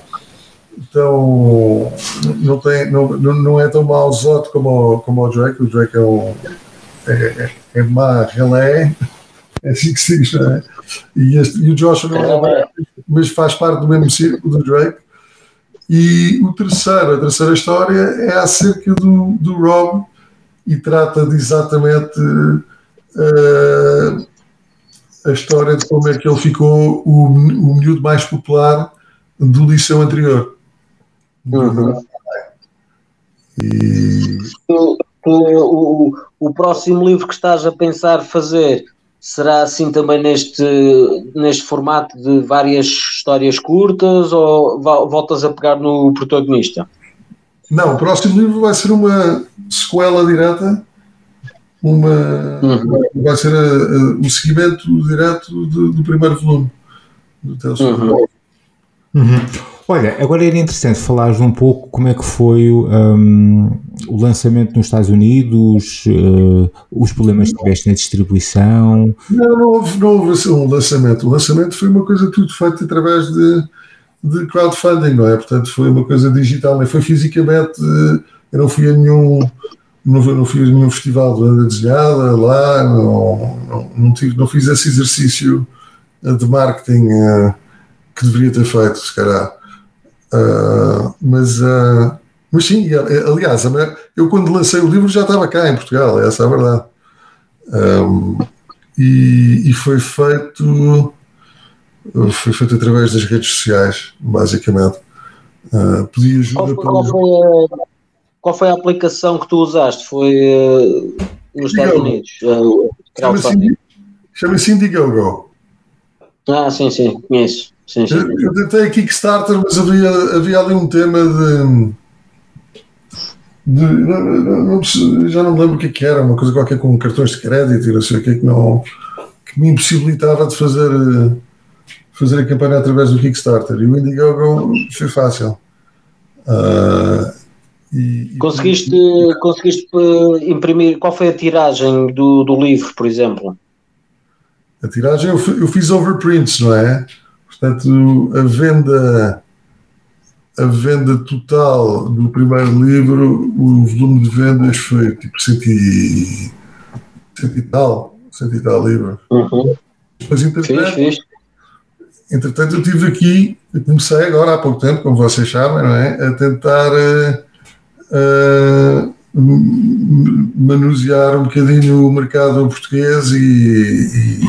tão não, tem, não, não é tão mausote como, o, como o Drake. O Drake é um é, é, é má relé, é assim que se diz, não é? E, este, e o Joshua não é, mas faz parte do mesmo círculo do Drake. E o terceiro, a terceira história é acerca do, do Rob e trata de exatamente uh, a história de como é que ele ficou o, o miúdo mais popular do liceu anterior. Uhum. E... O, o, o, próximo livro que estás a pensar fazer será assim também neste, neste formato de várias histórias curtas ou voltas a pegar no protagonista? Não, o próximo livro vai ser uma sequela direta, uma, uhum. vai ser a, a, o seguimento direto do, do primeiro volume do Tales uhum. Uhum. Olha, agora era interessante falares um pouco como é que foi um, o lançamento nos Estados Unidos, uh, os problemas que tiveste na distribuição. Não, não houve, não houve assim, um lançamento. O lançamento foi uma coisa tudo feita através de, de crowdfunding, não é? Portanto, foi uma coisa digital, não foi fisicamente. Eu não fui a nenhum. Não, não fui a nenhum festival de banda desenhada lá, não, não, não, tive, não fiz esse exercício de marketing uh, que deveria ter feito, se calhar. Uh, mas, uh, mas sim, aliás, eu quando lancei o livro já estava cá em Portugal, essa é a verdade. Um, e, e, foi feito foi feito através das redes sociais, basicamente. Uh, pedi ajuda qual foi, qual, foi a, qual foi a aplicação que tu usaste? Foi uh, nos Estados Unidos? Uh, Chama-se chama Indiegogo. Ah, sim, sim, conheço. Sim, sim. Eu, eu tentei Kickstarter, mas havia, havia ali um tema de. De não, não, já não me lembro o que, é que era, uma coisa qualquer com cartões de crédito e não sei o que, que, não, que me impossibilitava de fazer, fazer a campanha através do Kickstarter. E o Indiegogo foi fácil. Uh, e, conseguiste, e... conseguiste eh, imprimir qual foi a tiragem do, do livro, por exemplo? A tiragem eu, eu fiz overprints, não é? Portanto, a venda, a venda total do primeiro livro, o volume de vendas foi tipo cento e, cento e tal, cento e tal livros. Uhum. Mas entretanto, fiz, entretanto, eu tive aqui, comecei agora há pouco tempo, como vocês sabem, não é? A tentar uh, uh, manusear um bocadinho o mercado português e,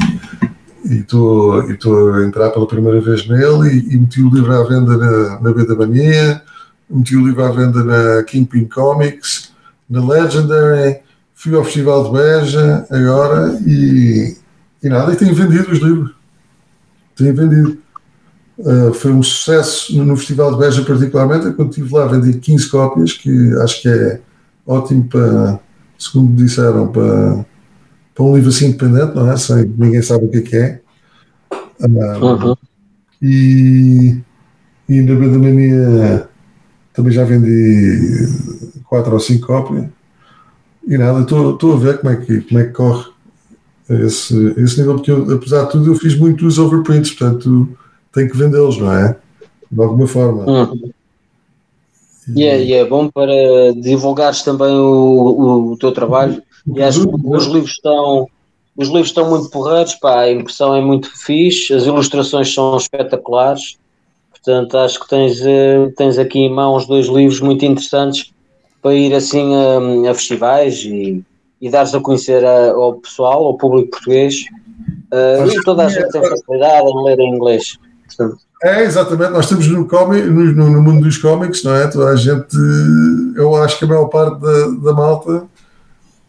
e estou a entrar pela primeira vez nele e, e meti o livro à venda na, na B da Mania, meti o livro à venda na Kingpin Comics, na Legendary, fui ao Festival de Beja agora e, e nada, e tenho vendido os livros. Tenho vendido. Uh, foi um sucesso no Festival de Beja particularmente, quando estive lá vendi 15 cópias, que acho que é ótimo para, segundo disseram, para, para um livro assim independente, não é? Sem, ninguém sabe o que é que é. Um, uhum. E, e na Bandamania também já vendi quatro ou cinco cópias. E nada, estou a ver como é que, como é que corre esse, esse nível, porque eu, apesar de tudo eu fiz muitos overprints, portanto tenho que vendê-los, não é? De alguma forma. Uhum. E é, e é bom para divulgares também o, o, teu trabalho. E acho que os livros estão os livros estão muito porreiros, pá, a impressão é muito fixe, as ilustrações são espetaculares. Portanto, acho que tens, eh, tens aqui em mãos dois livros muito interessantes para ir assim a, a festivais e, e dares a conhecer a, ao pessoal, ao público português. Uh, e toda a gente tem facilidade em ler em inglês. Portanto, é, exatamente. Nós temos no, comic, no, no, mundo dos cómics, não é? Toda a gente, eu acho que a maior parte da, da malta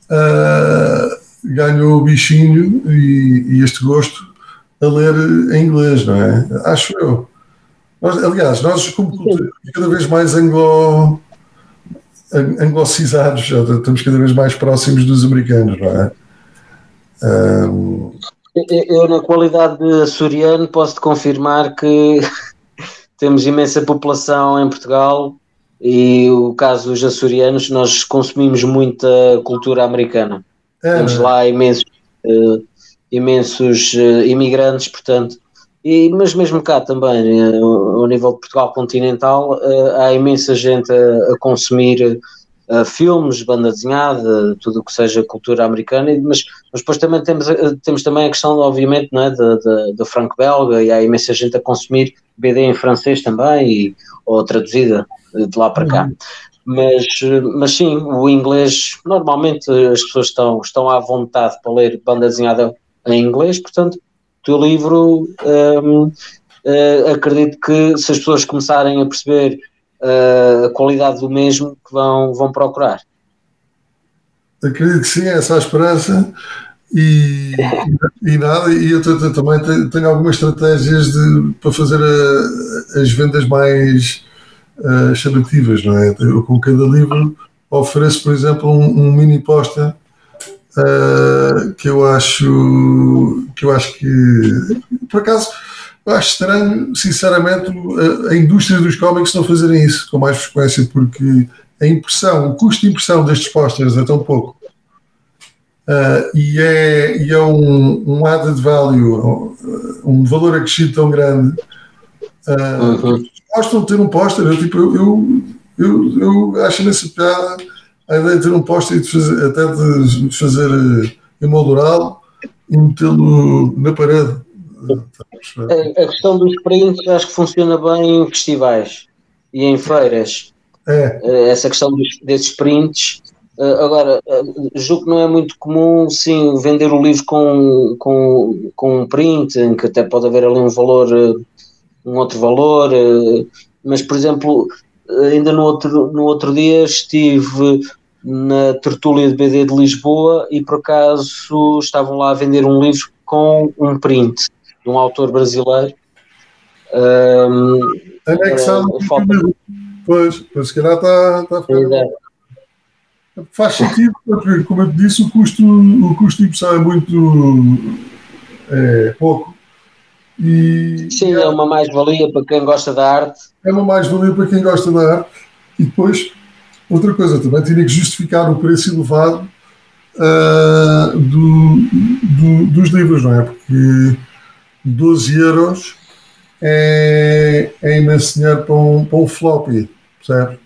uh, ganhou o bichinho e, e, este gosto a ler em inglês, não é? Acho eu. Nós, aliás, nós, como cada vez mais anglo, anglocizados, estamos cada vez mais próximos dos americanos, não é? Um, eu, na qualidade de açoriano, posso-te confirmar que temos imensa população em Portugal e o caso dos açorianos, nós consumimos muita cultura americana. É, temos lá imensos, uh, imensos uh, imigrantes, portanto, e, mas mesmo cá também, uh, ao nível de Portugal continental, há imensa gente a, a consumir uh, filmes, banda desenhada, tudo o que seja cultura americana, mas, mas depois também temos, temos também a questão, obviamente, não é, do franco belga e há imensa gente a consumir BD em francês também, e, ou traduzida de lá para cá. Uhum. Mas, mas sim, o inglês, normalmente as pessoas estão, estão à vontade para ler banda desenhada em inglês, portanto, o livro, um, uh, eh, acredito que se as pessoas começarem a perceber uh, a qualidade do mesmo que vão, vão procurar. Acredito que sim, essa é a esperança. E, e nada, e eu, também tenho, algumas estratégias de, para fazer a, as vendas mais uh, chamativas, não é? Eu, com cada livro ofereço, por exemplo, um, um mini posta uh, que eu acho que eu acho que por acaso eu acho estranho, sinceramente, a, a indústria dos cómics não fazerem isso com mais frequência, porque a impressão, o custo de impressão destes posters é tão pouco. Uh, e é, e é um, um added value, um valor acrescido tão grande. Uh, uhum. Gostam de ter um póster, eu, tipo, eu, eu, eu acho nessa piada a ideia de ter um póster e de fazer, até de fazer eh, emoldurá-lo e metê-lo na parede. A, a, questão dos prints acho que funciona bem em festivais e em feiras. É. Eh, essa questão dos, desses prints. Eh, agora, eh, julgo que não é muito comum, sim, vender o livro com, com, com um print, em que até pode haver ali um valor, um outro valor, mas, por exemplo, ainda no outro, no outro dia estive na tertúlia de BD de Lisboa e por acaso estavam lá a vender um livro com um print de um autor brasileiro. Um, Anexado. Uh, falta... Pois, mas se calhar está, ficar. É. Faz sentido, porque, como eu disse, o custo, o custo de impressão é muito é, pouco. E, Sim, é, é uma mais-valia para quem gosta da arte. É uma mais-valia para quem gosta da arte. E depois, outra coisa, também teria que justificar o preço elevado uh, do, do, dos livros, não é? Porque 12 euros é, é imenso dinheiro para um, para um floppy, percebe?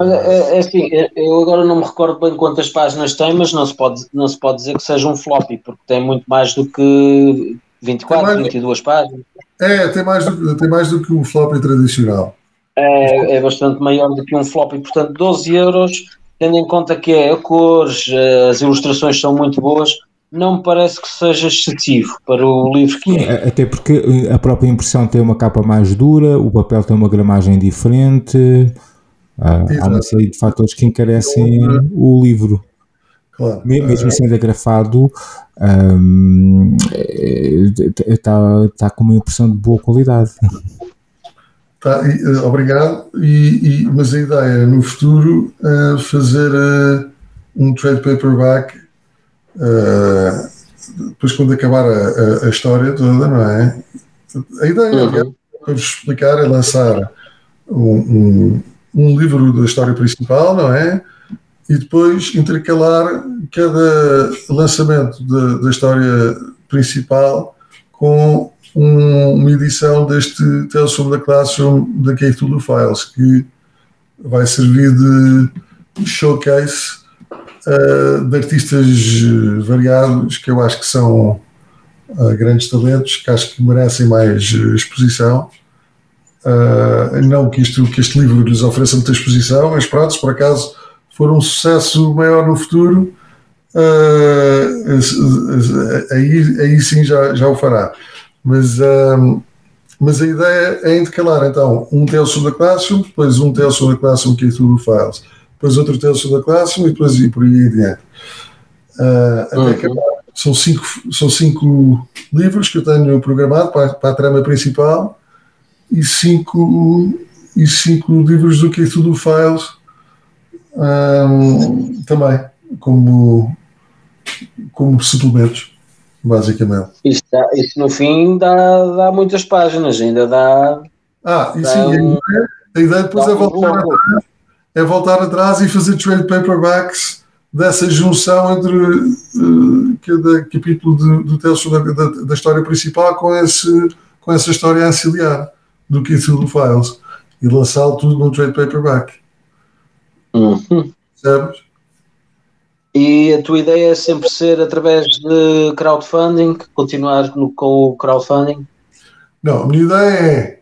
É, é, assim, eu agora não me recordo bem quantas páginas tem, mas não se pode, não se pode dizer que seja um floppy, porque tem muito mais do que 24, mais, 22 páginas. É, tem mais, do, tem mais do que um floppy tradicional. É, é bastante maior do que um floppy, portanto, 12 euros, tendo em conta que é a cores, as ilustrações são muito boas, não me parece que seja excessivo para o livro que é. Até porque a própria impressão tem uma capa mais dura, o papel tem uma gramagem diferente, há uma série de fatores que encarecem o livro. Claro. Mesmo é. sendo agrafado, um, está, está com uma impressão de boa qualidade. Tá, e, eh, obrigado. E, e, mas a ideia é no futuro uh, fazer uh, um trade paperback, uh, depois quando acabar a, a, a, história toda, não é? A ideia, uhum. para vos explicar, é lançar um, um, um livro da história principal, não é? E depois intercalar cada lançamento de, da história principal com um, uma edição deste Tales from the Classroom da Cthulhu Files, que vai servir de showcase uh, de artistas variados que eu acho que são uh, grandes talentos, que acho que merecem mais exposição. Uh, não que, isto, que este livro lhes ofereça muita exposição, mas pronto, se por acaso for um sucesso maior no futuro, uh, aí, aí sim já, já o fará. Mas, uh, mas a ideia é intercalar então um terço da Classroom, depois um terço da Classroom que é tudo files, depois outro terço da Classroom e depois e por aí adiante. Uh, até uhum. acabar. São cinco, são cinco livros que eu tenho programado para, para a trama principal e cinco, e cinco livros do que tudo files um, também como, como suplementos, basicamente. Isso, dá, isso no fim dá, dá muitas páginas, ainda dá. Ah, e sim, um, a, ideia, a ideia depois é voltar, atrás, é voltar atrás e fazer trade paperbacks dessa junção entre uh, cada capítulo do, do texto da, da, da, história principal com, esse, com essa história auxiliar do Cthulhu Files e lançá-lo tudo num trade paperback. Uhum. Sabes? E a tua ideia é sempre ser através de crowdfunding, continuar no, com o crowdfunding? Não, a minha ideia é,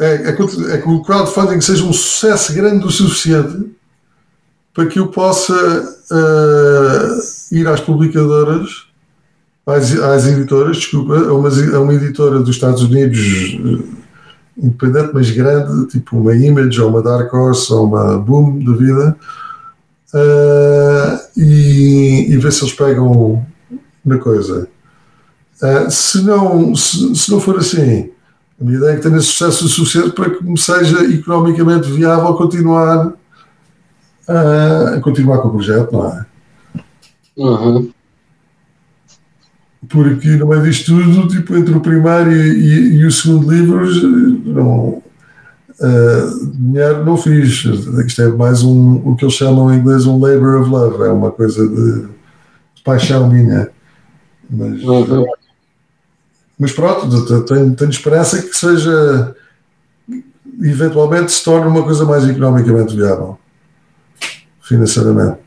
é, é, que, é que o crowdfunding seja um sucesso grande o suficiente para que eu possa uh, ir às publicadoras, às, às editoras, desculpa, a uma, a uma editora dos Estados Unidos uh, independente, mas grande, tipo uma Image ou uma Dark Horse ou uma Boom da vida, uh, e, e, ver se eles pegam na coisa. Uh, se, não, se, se, não for assim, a minha ideia é que tenha sucesso suficiente para que me seja economicamente viável continuar uh, a continuar com o projeto, não é? Uhum porque no meio disto tudo, tipo, entre o primeiro e, e, e o segundo livro, não, uh, dinheiro não fiz. Isto é mais um, o que eles chamam em inglês um labor of love, é uma coisa de, de paixão minha. Mas, uhum. Mas pronto, tenho, tenho esperança que seja eventualmente se torne uma coisa mais economicamente viável financeiramente.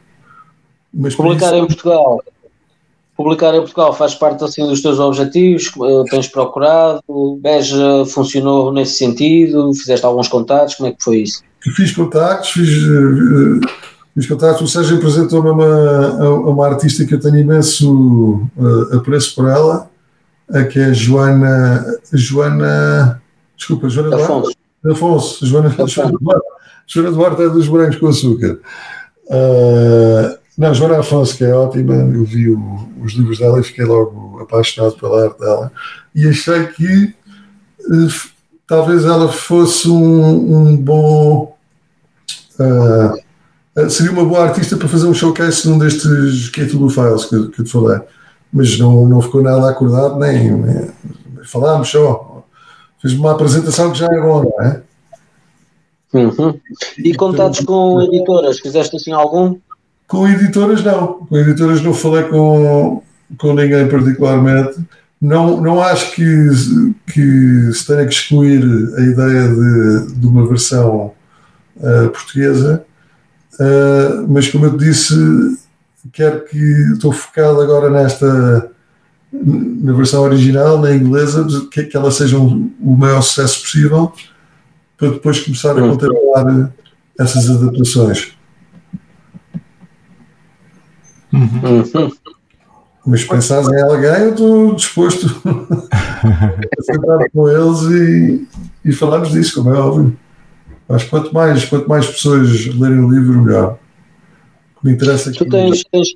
Mas Publicar isso, em Portugal Publicar em Portugal faz parte assim dos teus objetivos? Eh, tens procurado? Beja funcionou nesse sentido? Fizeste alguns contatos? Como é que foi isso? Fiz contatos, fiz, uh, fiz contatos. O Sérgio apresentou-me uma, uma artista que eu tenho imenso uh, apreço por ela, que é Joana. Joana. Desculpa, Joana Afonso. Duarte? Afonso. Joana, Joana, Duarte, Joana Duarte é dos brancos com açúcar. Uh, não, Joana Afonso, que é ótima, eu vi o, os livros dela e fiquei logo apaixonado pela arte dela e achei que uh, talvez ela fosse um, um bom. Uh, seria uma boa artista para fazer um showcase num destes Cthulhu Files que, que eu te falei, mas não, não ficou nada acordado, nem, nem falámos só. Fiz uma apresentação que já é bom, não é? Uhum. E contatos com editoras, fizeste assim algum? Com editoras, não. Com editoras não falei com, com ninguém particularmente. Não, não acho que, que se tenha que excluir a ideia de, de uma versão uh, portuguesa, uh, mas como eu te disse, quero que estou focado agora nesta na versão original, na inglesa, que, que ela seja um, o maior sucesso possível, para depois começar a contemplar essas adaptações. Uhum. Mas pensares em alguém, eu estou disposto a sentar com eles e, e falarmos disso, como é óbvio. Mas quanto mais, quanto mais pessoas lerem o livro, melhor. O me interessa é que. Tu tens, tens,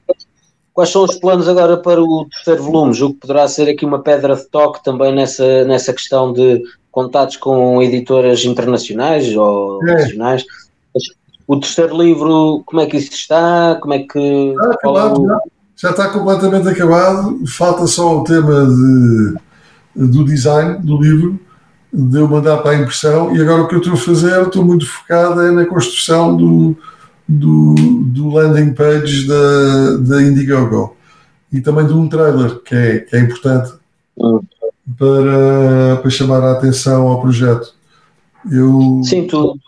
quais são os planos agora para o terceiro volume? Julgo que poderá ser aqui uma pedra de toque também nessa, nessa questão de contatos com editoras internacionais ou é. nacionais. o terceiro livro, como é que isso está? Como é que. Está acabado, já, já está completamente acabado. Falta só o tema de, do design do livro, de eu mandar para a impressão. E agora o que eu estou a fazer, estou muito focado é na construção do, do, do landing page da, da Indiegogo e também de um trailer que é, que é importante hum. para, para chamar a atenção ao projeto. Eu... Sim, tu,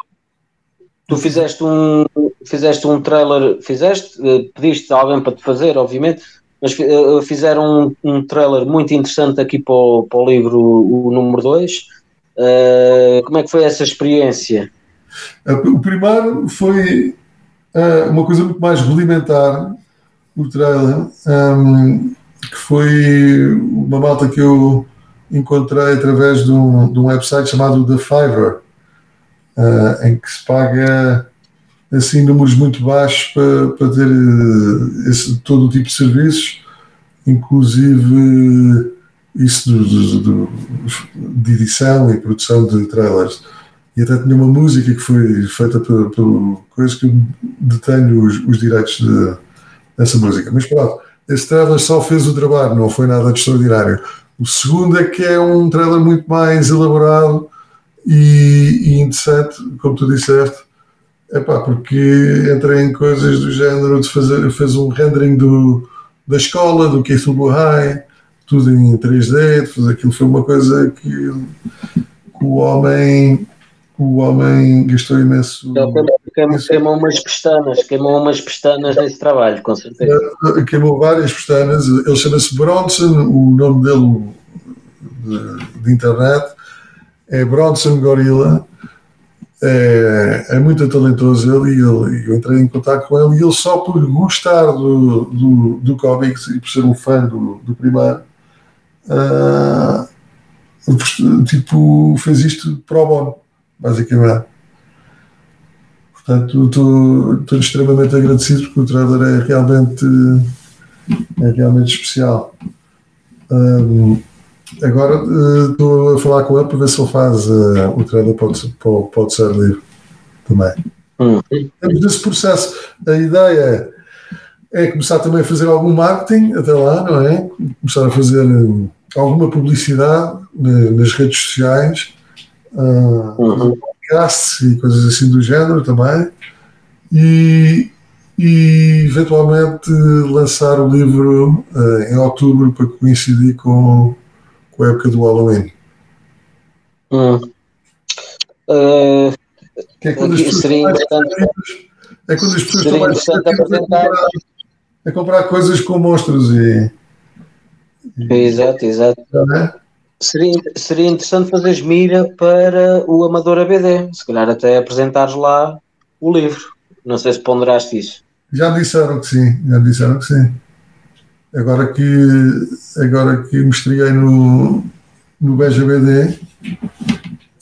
tu fizeste um, fizeste um trailer, fizeste, eh, pediste a alguém para te fazer, obviamente, mas eh, fizeram um, um trailer muito interessante aqui para o, para o livro, o número 2. Uh, eh, como é que foi essa experiência? O primeiro foi uh, uma coisa muito mais rudimentar, o trailer, um, que foi uma malta que eu encontrei através de um, de um website chamado The Fiverr, uh, em que se paga assim números muito baixos para, para ter eh, esse, todo o tipo de serviços, inclusive isso do, do, do, de edição e produção de trailers. E até tinha uma música que foi feita por, por coisas que eu detenho os, os direitos de, dessa música. Mas pronto, esse trailer só fez o trabalho, não foi nada de extraordinário. O segundo é que é um trailer muito mais elaborado e, e interessante, como tu disseste, epá, porque entra em coisas do género de fazer fez um rendering do, da escola, do Keith High, tudo em 3D, fazer aquilo foi uma coisa que, que o homem o homem gastou imenso. queimou, queimou umas pestanas, queimou umas pestanas nesse trabalho, com certeza. Queimou várias pestanas. Ele chama-se Bronson, o nome dele de, de internet é Bronson Gorilla, é, é, muito talentoso ele e eu entrei em contato com ele e ele só por gostar do, do, do comics e por ser um fã do, do primeiro uh, tipo, fez isto pro bono, basicamente. Portanto, estou extremamente agradecido porque o trailer é realmente, é realmente especial. Um, Agora uh, estou a falar com ele para ver se ele faz uh, o trailer pode, pode, pode ser livre também. Hum. Temos desse processo. A ideia é começar também a fazer algum marketing até lá, não é? Começar a fazer uh, alguma publicidade nas redes sociais, uh, uhum. podcasts e coisas assim do género também. E, e eventualmente lançar o livro uh, em outubro para coincidir com com a época do Halloween? Hum. Uh, é quando as pessoas seria interessante. É quando as pessoas estão mais a comprar, a comprar coisas com monstros e. e exato, exato. É? Seria, seria interessante fazer mira para o Amador ABD, se calhar até apresentares lá o livro. Não sei se ponderaste isso. Já disseram que sim, já disseram que sim. Agora que, agora que me estreiei no, no BGBD.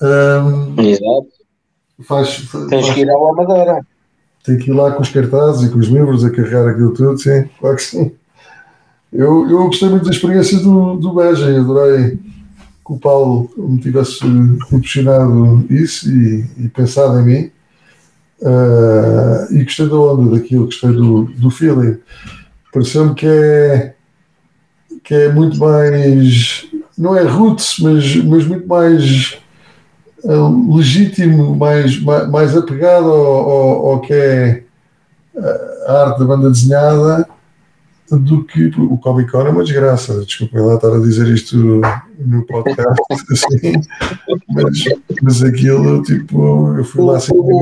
Um, Exato. Faz, faz, Tens que ir ao Amadora. Tem que ir lá com os cartazes e com os livros a carregar aquilo tudo, sim, claro que sim. Eu, eu gostei muito da experiência do, do Beja e adorei que o Paulo me tivesse proporcionado isso e, e pensado em mim. Uh, e gostei da onda daquilo, gostei do, do feeling pareceu-me que é, que é muito mais, não é roots, mas, mas muito mais uh, legítimo, mais, mais, mais apegado ao, ao, ao, que é a arte da banda desenhada do que o Comic Con é uma desgraça. Desculpem lá estar a dizer isto no podcast, assim, mas, mas aquilo, tipo, eu fui lá assim. O, o,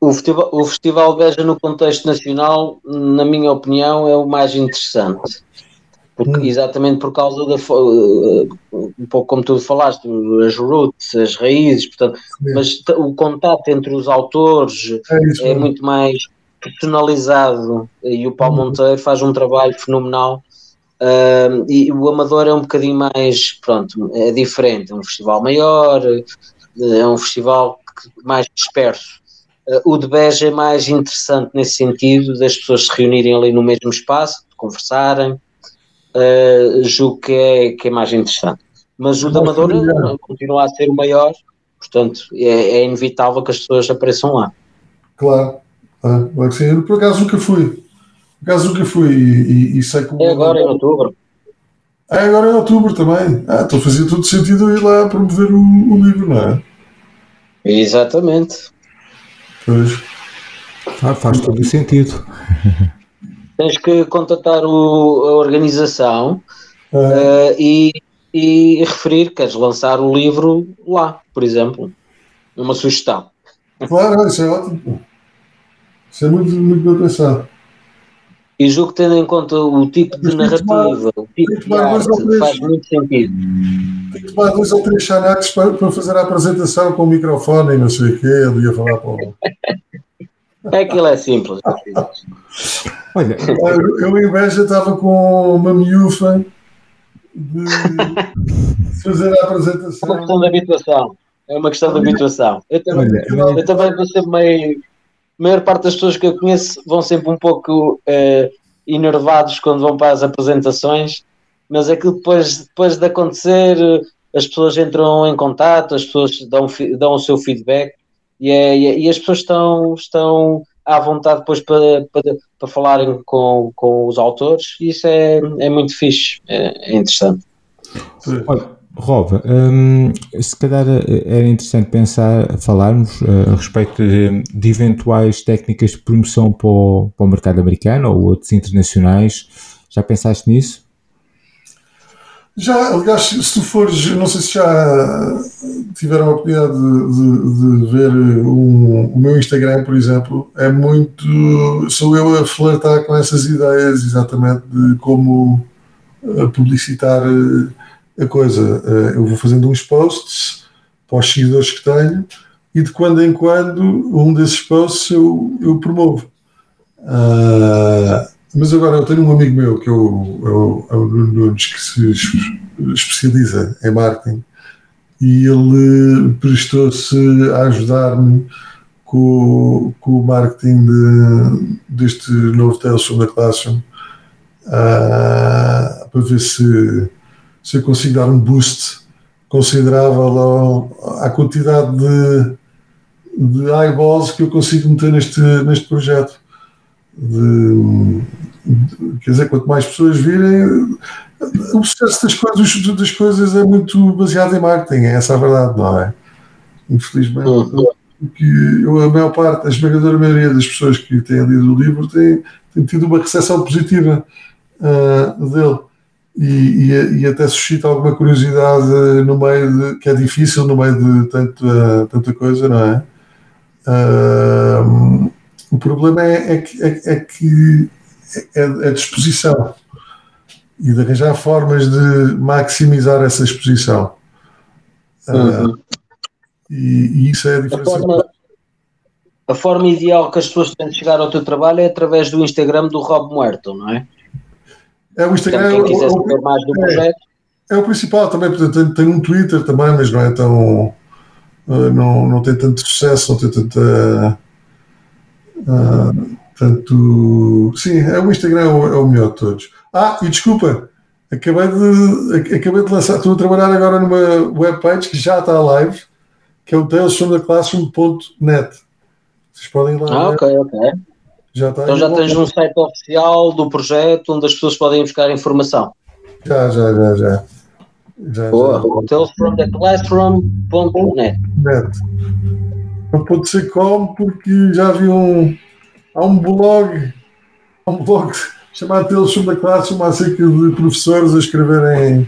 o Festival, o Festival Beja no contexto nacional, na minha opinião, é o mais interessante. Porque, hum. Exatamente por causa da. Uh, um pouco como tu falaste, as roots, as raízes, portanto, mas o contato entre os autores é, é muito mais personalizado e o Paulo hum. Monteiro faz um trabalho fenomenal. Uh, e o Amador é um bocadinho mais, pronto, é diferente, é um festival maior, é um festival mais disperso. Uh, o de Beja é mais interessante nesse sentido, das pessoas se reunirem ali no mesmo espaço, conversarem, uh, julgo que é, que é mais interessante. Mas o da Amadora continua a ser o maior, portanto é, é inevitável que as pessoas apareçam lá. Claro, sim. Eu, por acaso nunca fui. Por acaso nunca fui e, e, e sei que. É agora em outubro. É agora em outubro também. Ah, então fazia todo sentido ir lá promover o, o livro, não é? Exatamente. Pois. Ah, faz todo o sentido. Tens que contatar o, a organização Ah, eh, e, e referir que queres lançar o livro lá, por exemplo. Uma sugestão. Claro, isso é ótimo. Isso é muito, muito bem pensado. E julgo que tendo em conta o tipo de Mas tem que tomar- narrativa, o tipo de tomar dois ou arte, três. faz muito sentido. Tem que tomar dois ou três xanaques para, para fazer a apresentação com o microfone e não sei o quê. Ele ia falar para o. Aquilo é simples. Olha, Eu, eu em Beja estava com uma miúfa de fazer a É uma apresentação. questão de habituação. É uma questão de habituação. Eu também, Olha, eu também vou sempre meio. A maior parte das pessoas que eu conheço vão sempre um pouco eh, enervados quando vão para as apresentações, mas aquilo depois, depois de acontecer, as pessoas entram em contato, as pessoas dão, dão o seu feedback é- e é- e as pessoas estão, estão à vontade depois para, para, para falarem com, com os autores e isso é, é muito fixe, é, é interessante. Olha, Rob, hum, se calhar eh, era interessante pensar, falarmos eh, a respeito de, de eventuais técnicas de promoção para o, para o mercado americano ou outros internacionais. Já pensaste nisso? Já, aliás, se tu fores, não sei se já tiveram a oportunidade de, de- de ver um- o meu Instagram, por exemplo, é muito. Sou eu a flertar com essas ideias exatamente de como eh, publicitar a coisa. Eh, Eu vou fazendo uns posts para os seguidores que tenho e de quando em quando um desses posts eu, eu promovo. Ah, mas agora eu tenho um amigo meu que é o, é é Nuno Nunes que se es- especializa em marketing e ele prestou-se a ajudar-me com, com o marketing de- deste novo Tales da Classroom ah, para ver se, se eu consigo dar um boost considerável ao- à quantidade de, de eyeballs que eu consigo meter neste, neste projeto. De- de- quer dizer, quanto mais pessoas virem, o sucesso das coisas, das coisas é muito baseado em marketing, é essa a verdade, não é? Infelizmente, Uhum. porque eu, a maior parte, a esmagadora maioria das pessoas que têm lido o livro têm, tido uma recepção positiva ah, dele. E, e, e até suscita alguma curiosidade no meio de, que é difícil no meio de tanta, tanta coisa, não é? Ah, o problema é, é que, é, é que é, é a disposição e de arranjar formas de maximizar essa exposição. Ah, Uhum. e, e isso é a A diferença. forma, a forma ideal que as pessoas têm de chegar ao teu trabalho é através do Instagram do Rob Muerto, não é? É o Instagram, Portanto, quem quiser é o- saber mais do é. projeto, É o principal também, portanto, tem, tem um Twitter também, mas não é tão. eh, não, não tem tanto sucesso, não tem tanta. ah, tanto. Sim, é o Instagram é o, é o melhor de todos. Ah, e desculpa, acabei de, ac- acabei de lançar, estou a trabalhar agora numa webpage que já está live, que é o talesfromtheclassroom.net. Vocês podem ir lá. ah, ok, ok. Já está Então já tens um site oficial do projeto onde as pessoas podem buscar informação. Já, já, já, já. já, Boa. já. Não pode ser como porque já vi um. Há um blog, há um blog chamado Tales from the Classroom acerca de professores a escreverem.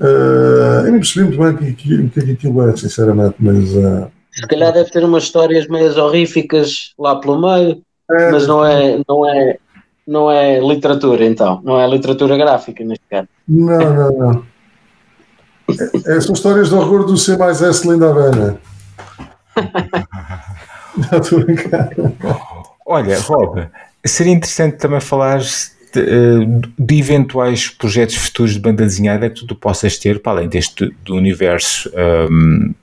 eh, eu não percebi muito bem o que, que- é que aquilo é, sinceramente, mas. eh, Se calhar deve ter umas histórias meias horríficas lá pelo meio, é, mas não é, não é, não é literatura então, não é literatura gráfica neste caso. Não, não, não. É, são histórias de horror do C mais S Linda Havana. Não, estou a brincar. Olha, Rob, seria interessante também falar de, eh, de eventuais projetos futuros de banda desenhada que tu possas ter, para além deste do universo ehm,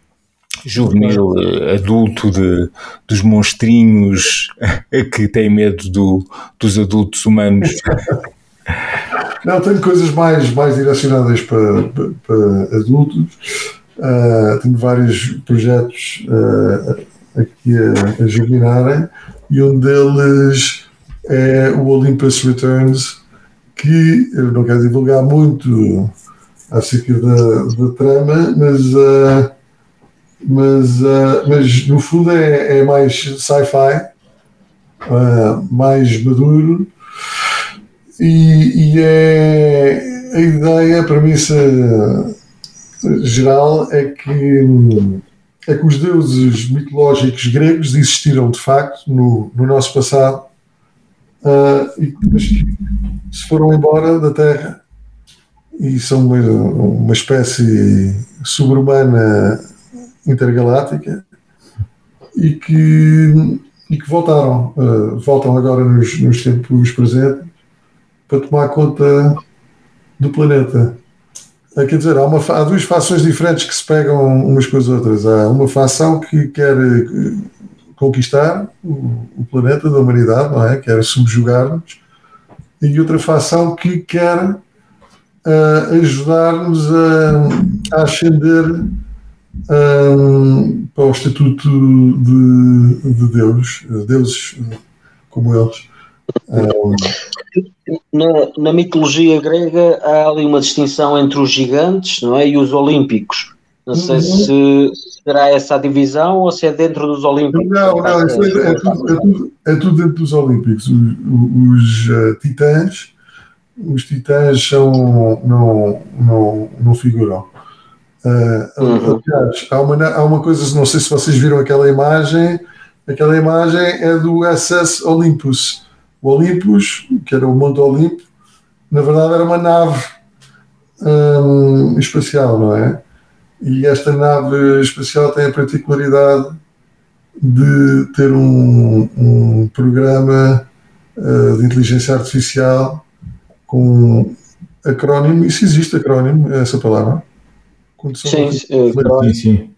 juvenil, eh, adulto, de, dos monstrinhos que têm medo do- dos adultos humanos. Não, tenho coisas mais, mais direcionadas para, para, para adultos. uh, tenho vários projetos uh, aqui a, a germinarem e um deles é o Olympus Returns, que eu não quero divulgar muito acerca da, da trama, mas, uh, mas, uh, mas no fundo é, é mais sci-fi, uh, mais maduro, e, e, é a ideia, a premissa geral é que é que os deuses mitológicos gregos existiram de facto no, no nosso passado, uh, e, se foram embora da Terra. E são uma, uma espécie sobre-humana intergaláctica e que, e que voltaram, uh, voltam agora nos, nos tempos presentes para tomar conta do planeta. É, quer dizer, há, uma, há duas fações diferentes que se pegam umas com as outras. Há uma fação que quer eh, conquistar o, o planeta da humanidade, não é? Quer subjugar-nos, e outra fação que quer uh, ajudar-nos a, a ascender um, para o estatuto de, de Deus, deuses como eles. Um, na, na, mitologia grega há ali uma distinção entre os gigantes não é, e os olímpicos. Não sei uhum. se será essa a divisão ou se é dentro dos olímpicos. Não, não, é, é, tudo, é, tudo, é, tudo, dentro dos olímpicos. Os, os uh, titãs, os titãs são, não, não, não figuram. Uh, uhum. Aliás, há uma, há uma coisa, não sei se vocês viram aquela imagem, aquela imagem é do SS Olympus o Olympus, que era o Monte Olimpo, na verdade era uma nave hum, espacial, não é? E esta nave espacial tem a particularidade de ter um, um programa uh, de inteligência artificial com acrónimo. Isso existe acrónimo, essa palavra? Sim, sim, sim.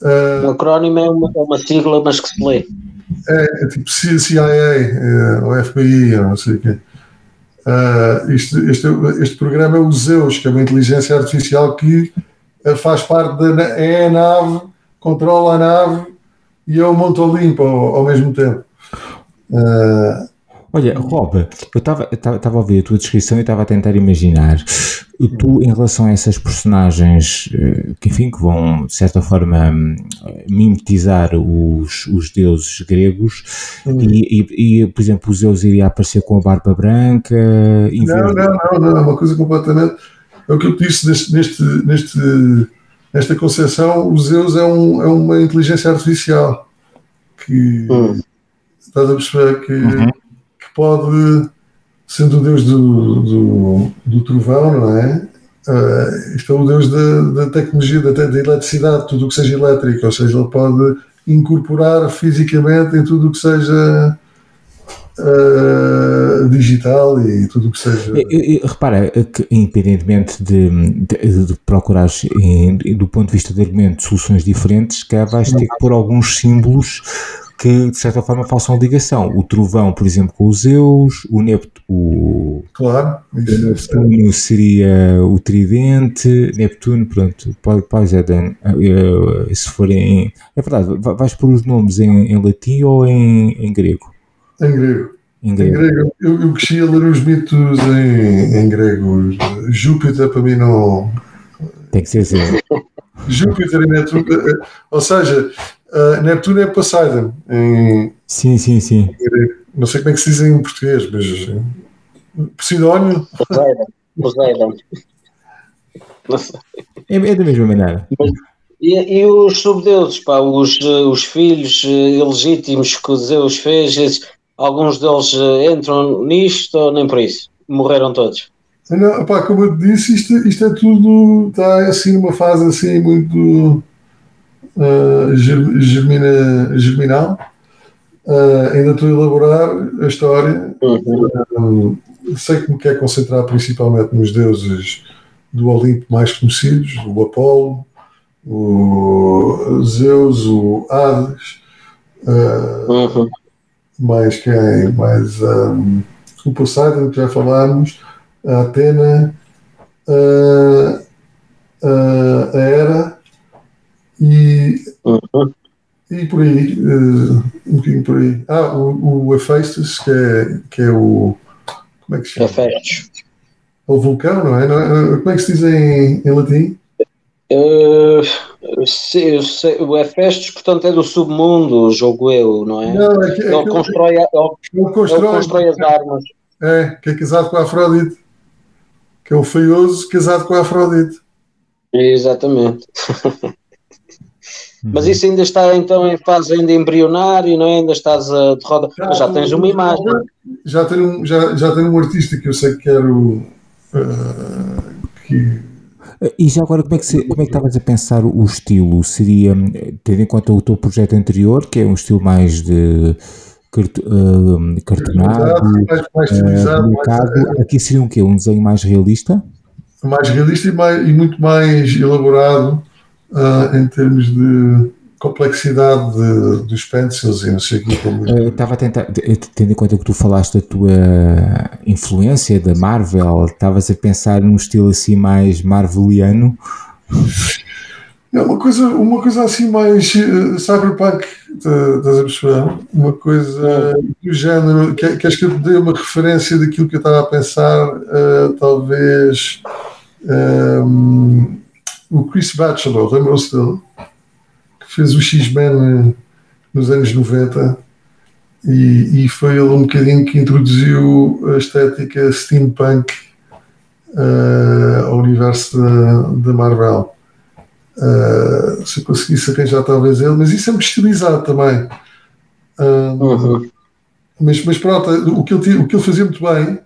Uh, o acrónimo é uma, é uma sigla, mas que se lê. É, é tipo CIA é, ou FBI, ou não sei o quê. Uh, este, este, este programa é o Zeus, que é uma inteligência artificial que uh, faz parte da é a nave, controla a nave e é o Monte Olimpo ao, ao mesmo tempo. Uh, Olha, Rob, eu estava a ouvir a tua descrição e estava a tentar imaginar tu, em relação a essas personagens eh, que, enfim, que vão, de certa forma, mimetizar os, os deuses gregos uhum. e, e, e, por exemplo, o Zeus iria aparecer com a barba branca. Não, não, não, não, é uma coisa completamente. É o que eu disse neste, neste, neste, nesta concepção: o Zeus é, um, é uma inteligência artificial que. Uhum. Estás a perceber que. Uhum pode, sendo o Deus do, do, do trovão, não é? Uh, isto é o Deus da, da tecnologia, da, da eletricidade, tudo o que seja elétrico, ou seja, ele pode incorporar fisicamente em tudo o que seja uh, digital e tudo o que seja. Repara que, independentemente de, de, de procurar, do ponto de vista de argumento, soluções diferentes, que vais ter que pôr alguns símbolos que de certa forma façam ligação. O trovão, por exemplo, com os Zeus, o Neptuno, claro, o Neptuno seria o tridente, Neptuno, pronto, pode é, Dan, se forem, é verdade, vais pôr os nomes em, em latim ou em, em grego? Em grego. Em grego. Em grego. Eu, eu cresci a ler os mitos em, em grego. Júpiter para mim não. Tem que ser assim. Júpiter e Neptuno, eh, ou seja, Uh, Neptuno é Poseidon. Em, sim, sim, sim. Não sei como é que se diz em português, mas. Poseidónio? Poseidon. Poseidon. É, é da mesma maneira. E, e, os subdeuses, pá, os, os filhos eh, ilegítimos que Zeus fez, alguns deles eh, entram nisto ou nem por isso? Morreram todos? Não, pá, como eu disse, isto, isto é tudo, está assim numa fase assim muito uh, germina, germinal. Uh, ainda estou a elaborar a história. Uhum. Uh, sei que me quer concentrar principalmente nos deuses do Olimpo mais conhecidos, o Apolo, o Zeus, o Hades, uh, uhum. mais quem? Mais um, o Poseidon, que já falámos, a Atena, a Hera E, uhum. e por aí, uh, um bocadinho por aí. Ah, o, o Hephaestus, que é, que é o. Como é que se chama? Hephaestus. O vulcão, não é? Não, como é que se diz em, em latim? Uh, sei, sei, o Hephaestus, portanto, é do submundo, jogo eu, não é? Não, é que, é ele, que constrói, ele, ele, constrói, ele constrói as armas. É, que é casado com a Afrodite. Que é o feioso casado com a Afrodite. Exatamente. Mas isso ainda está então em fase ainda embrionário, não é? Ainda estás a de roda, já, mas já tens uma imagem. Já tenho, já, já tenho um artista que eu sei que quero uh, que e já agora, como é que, se, como é que estavas a pensar o estilo? Seria, tendo em conta o teu projeto anterior, que é um estilo mais de uh, cartonado, mais, mais uh, mais, aqui seria um quê? Um desenho mais realista? Mais realista e, mais, e muito mais elaborado uh, em termos de complexidade de, dos pencils e não sei o que. Como... Estava a tentar, tendo em conta que tu falaste da tua influência da Marvel, estavas a pensar num estilo assim mais marveliano? Não, uma coisa, uma coisa assim mais uh, cyberpunk, estás a perceber? Uma coisa do género, que, que acho que eu dei uma referência daquilo que eu estava a pensar, uh, talvez um, o Chris Batchelor, lembram-se dele? Que fez o X-Men nos anos 90 e, e, foi ele um bocadinho que introduziu a estética steampunk uh, ao universo da, da Marvel. Uh, se eu conseguisse arranjar talvez ele, mas isso é muito estilizado também. Uh, uhum. mas, mas pronto, o que, ele, o que ele fazia muito bem,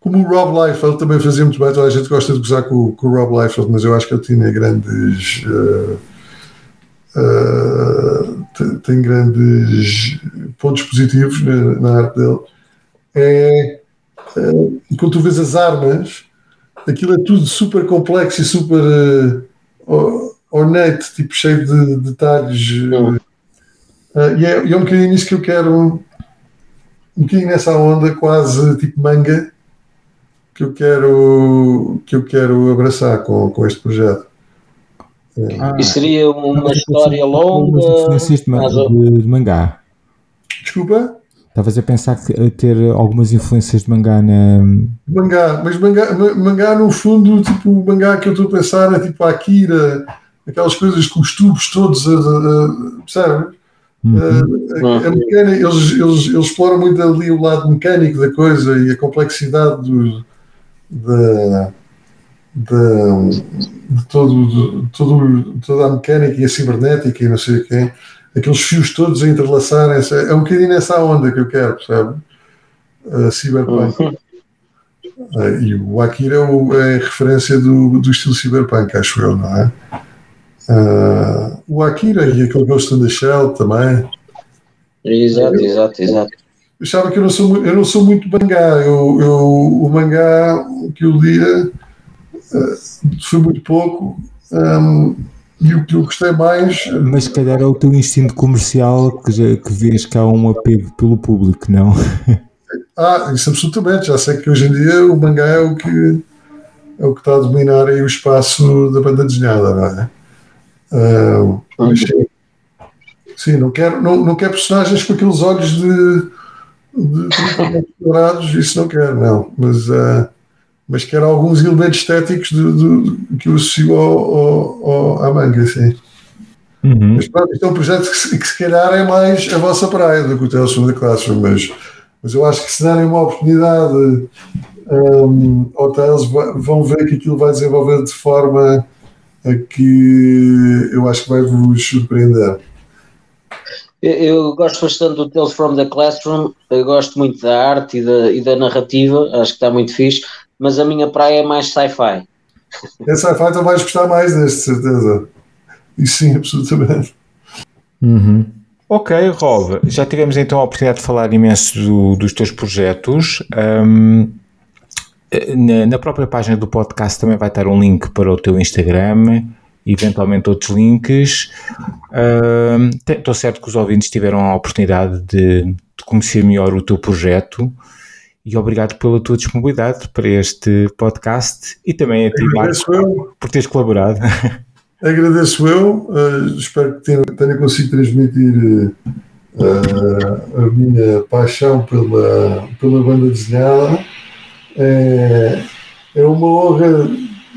como o Rob Liefeld também fazia muito bem, toda a gente gosta de gozar com, com o Rob Liefeld, mas eu acho que ele tinha grandes. Uh, tem, tem, grandes pontos positivos na, na arte dele. É, quando tu vês as armas, aquilo é tudo super complexo e super ornate, tipo cheio de detalhes. Uh, e, é, e é um bocadinho isso que eu quero, um bocadinho nessa onda quase tipo manga que eu quero, que eu quero abraçar com, com este projeto. Ah, e seria uma história longa. Influências de, mangá. Desculpa? Estavas a pensar que ter algumas influências de mangá na. Mangá, mas mangá, mangá no fundo, tipo, o mangá que eu estou a pensar é tipo a Akira, aquelas coisas com os tubos todos, a, a, a, percebe? Uhum. A, a, mecânica, eles, eles, eles exploram muito ali o lado mecânico da coisa e a complexidade do, da, da, de, todo, de todo, toda a mecânica e a cibernética e não sei o quê, aqueles fios todos a entrelaçarem-se. É um bocadinho nessa onda que eu quero, percebe? A cyberpunk. Uh, e o Akira é, o, é, a referência do, do estilo cyberpunk, acho eu, não é? Uh, o Akira e aquele Ghost in the Shell também. Exato, exato, exato. Eu achava que eu não sou, eu não sou muito mangá. Eu, eu, o mangá que eu lia uh, foi muito pouco. Um, e o que eu gostei mais. Mas se calhar é o teu instinto comercial que, já, que vês que há um apego pelo público, não? Ah, isso absolutamente. Já sei que hoje em dia o mangá é o que, é o que está a dominar aí o espaço da banda desenhada, não é? Uh, mas, sim, não quero, não, não quero personagens com aqueles olhos de dourados, isso não quero, não. Mas, uh, mas quero alguns elementos estéticos de, de, que eu associo ao, ao, ao, à manga, sim. Uhum. Mas pronto, isto é um projeto que, que, se calhar é mais a vossa praia do que o from the Classroom, mas, mas eu acho que se darem uma oportunidade um, ao Tales, vão ver que aquilo vai desenvolver de forma que eu acho que vai vos surpreender. Eu, eu, gosto bastante do Tales from the Classroom, eu gosto muito da arte e da, e da narrativa, acho que está muito fixe, mas a minha praia é mais sci-fi. É sci-fi, então vais gostar mais deste, certeza. E sim, absolutamente. Uhum. Ok, Rob, já tivemos então a oportunidade de falar imenso do, dos teus projetos. Um, na, na, própria página do podcast também vai estar um link para o teu Instagram, eventualmente outros links. Estou uh, certo que os ouvintes tiveram a oportunidade de, de, conhecer melhor o teu projeto e obrigado pela tua disponibilidade para este podcast e também a ti, Marco, por teres colaborado. agradeço eu, uh, espero que tenha, tenha conseguido transmitir uh, a minha paixão pela, pela banda desenhada. É, é uma honra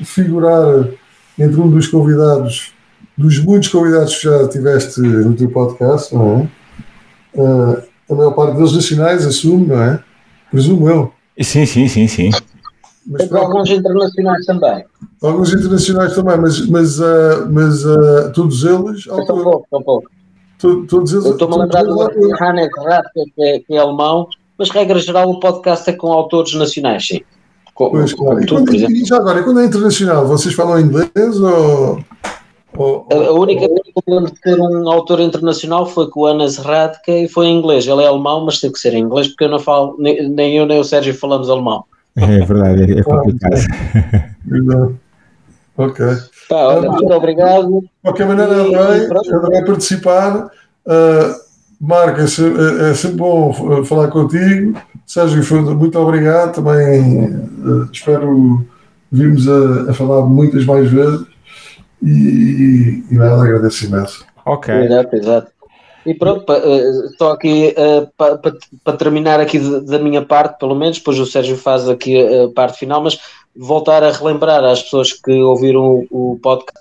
figurar entre um dos convidados, dos muitos convidados que já tiveste no teu podcast, não é? Uh, a maior parte deles nacionais, assumo, não é? Presumo eu. Sim, sim, sim, sim. Mas, Tem alguns internacionais também. Alguns internacionais também, mas, mas, uh, mas uh, todos eles. Tão pouco, tão pouco. Todos eles. Estou-me a lembrar do Hannes que, é, que é alemão, mas regra geral o podcast é com autores nacionais, sim. Com, pois, claro. E, quando, e já agora, e quando é internacional, vocês falam inglês ou. ou, a, a única vez que de ter um autor internacional foi com o Anas Radke e foi em inglês. Ele é alemão, mas tem que ser em inglês porque eu não falo, nem, nem eu nem o Sérgio falamos alemão. É verdade, é, é complicado. ok. Tá, olha, muito obrigado. De qualquer maneira, adorei, adorei participar. Uh, Marco, é, é, é, sempre bom falar contigo. Sérgio, muito obrigado. Também uh, espero virmos a, a, falar muitas mais vezes. E, e, nada, agradeço imenso. Ok. Exato, exato. E pronto, estou uh, aqui uh, para pa, pa terminar aqui da minha parte, pelo menos, depois o Sérgio faz aqui a parte final, mas voltar a relembrar às pessoas que ouviram o, o podcast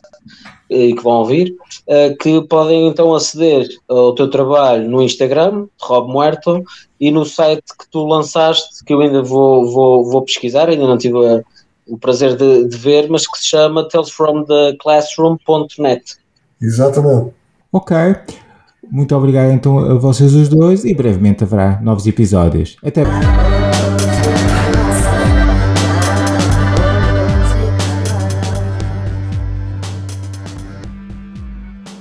e que vão ouvir, uh, que podem então aceder ao teu trabalho no Instagram, Rob Muerto, e no site que tu lançaste, que eu ainda vou, vou, vou pesquisar, ainda não tive a, o prazer de, de, ver, mas que se chama talesfromtheclassroom.net. Exatamente. Ok. Muito obrigado então a vocês os dois e brevemente haverá novos episódios. Até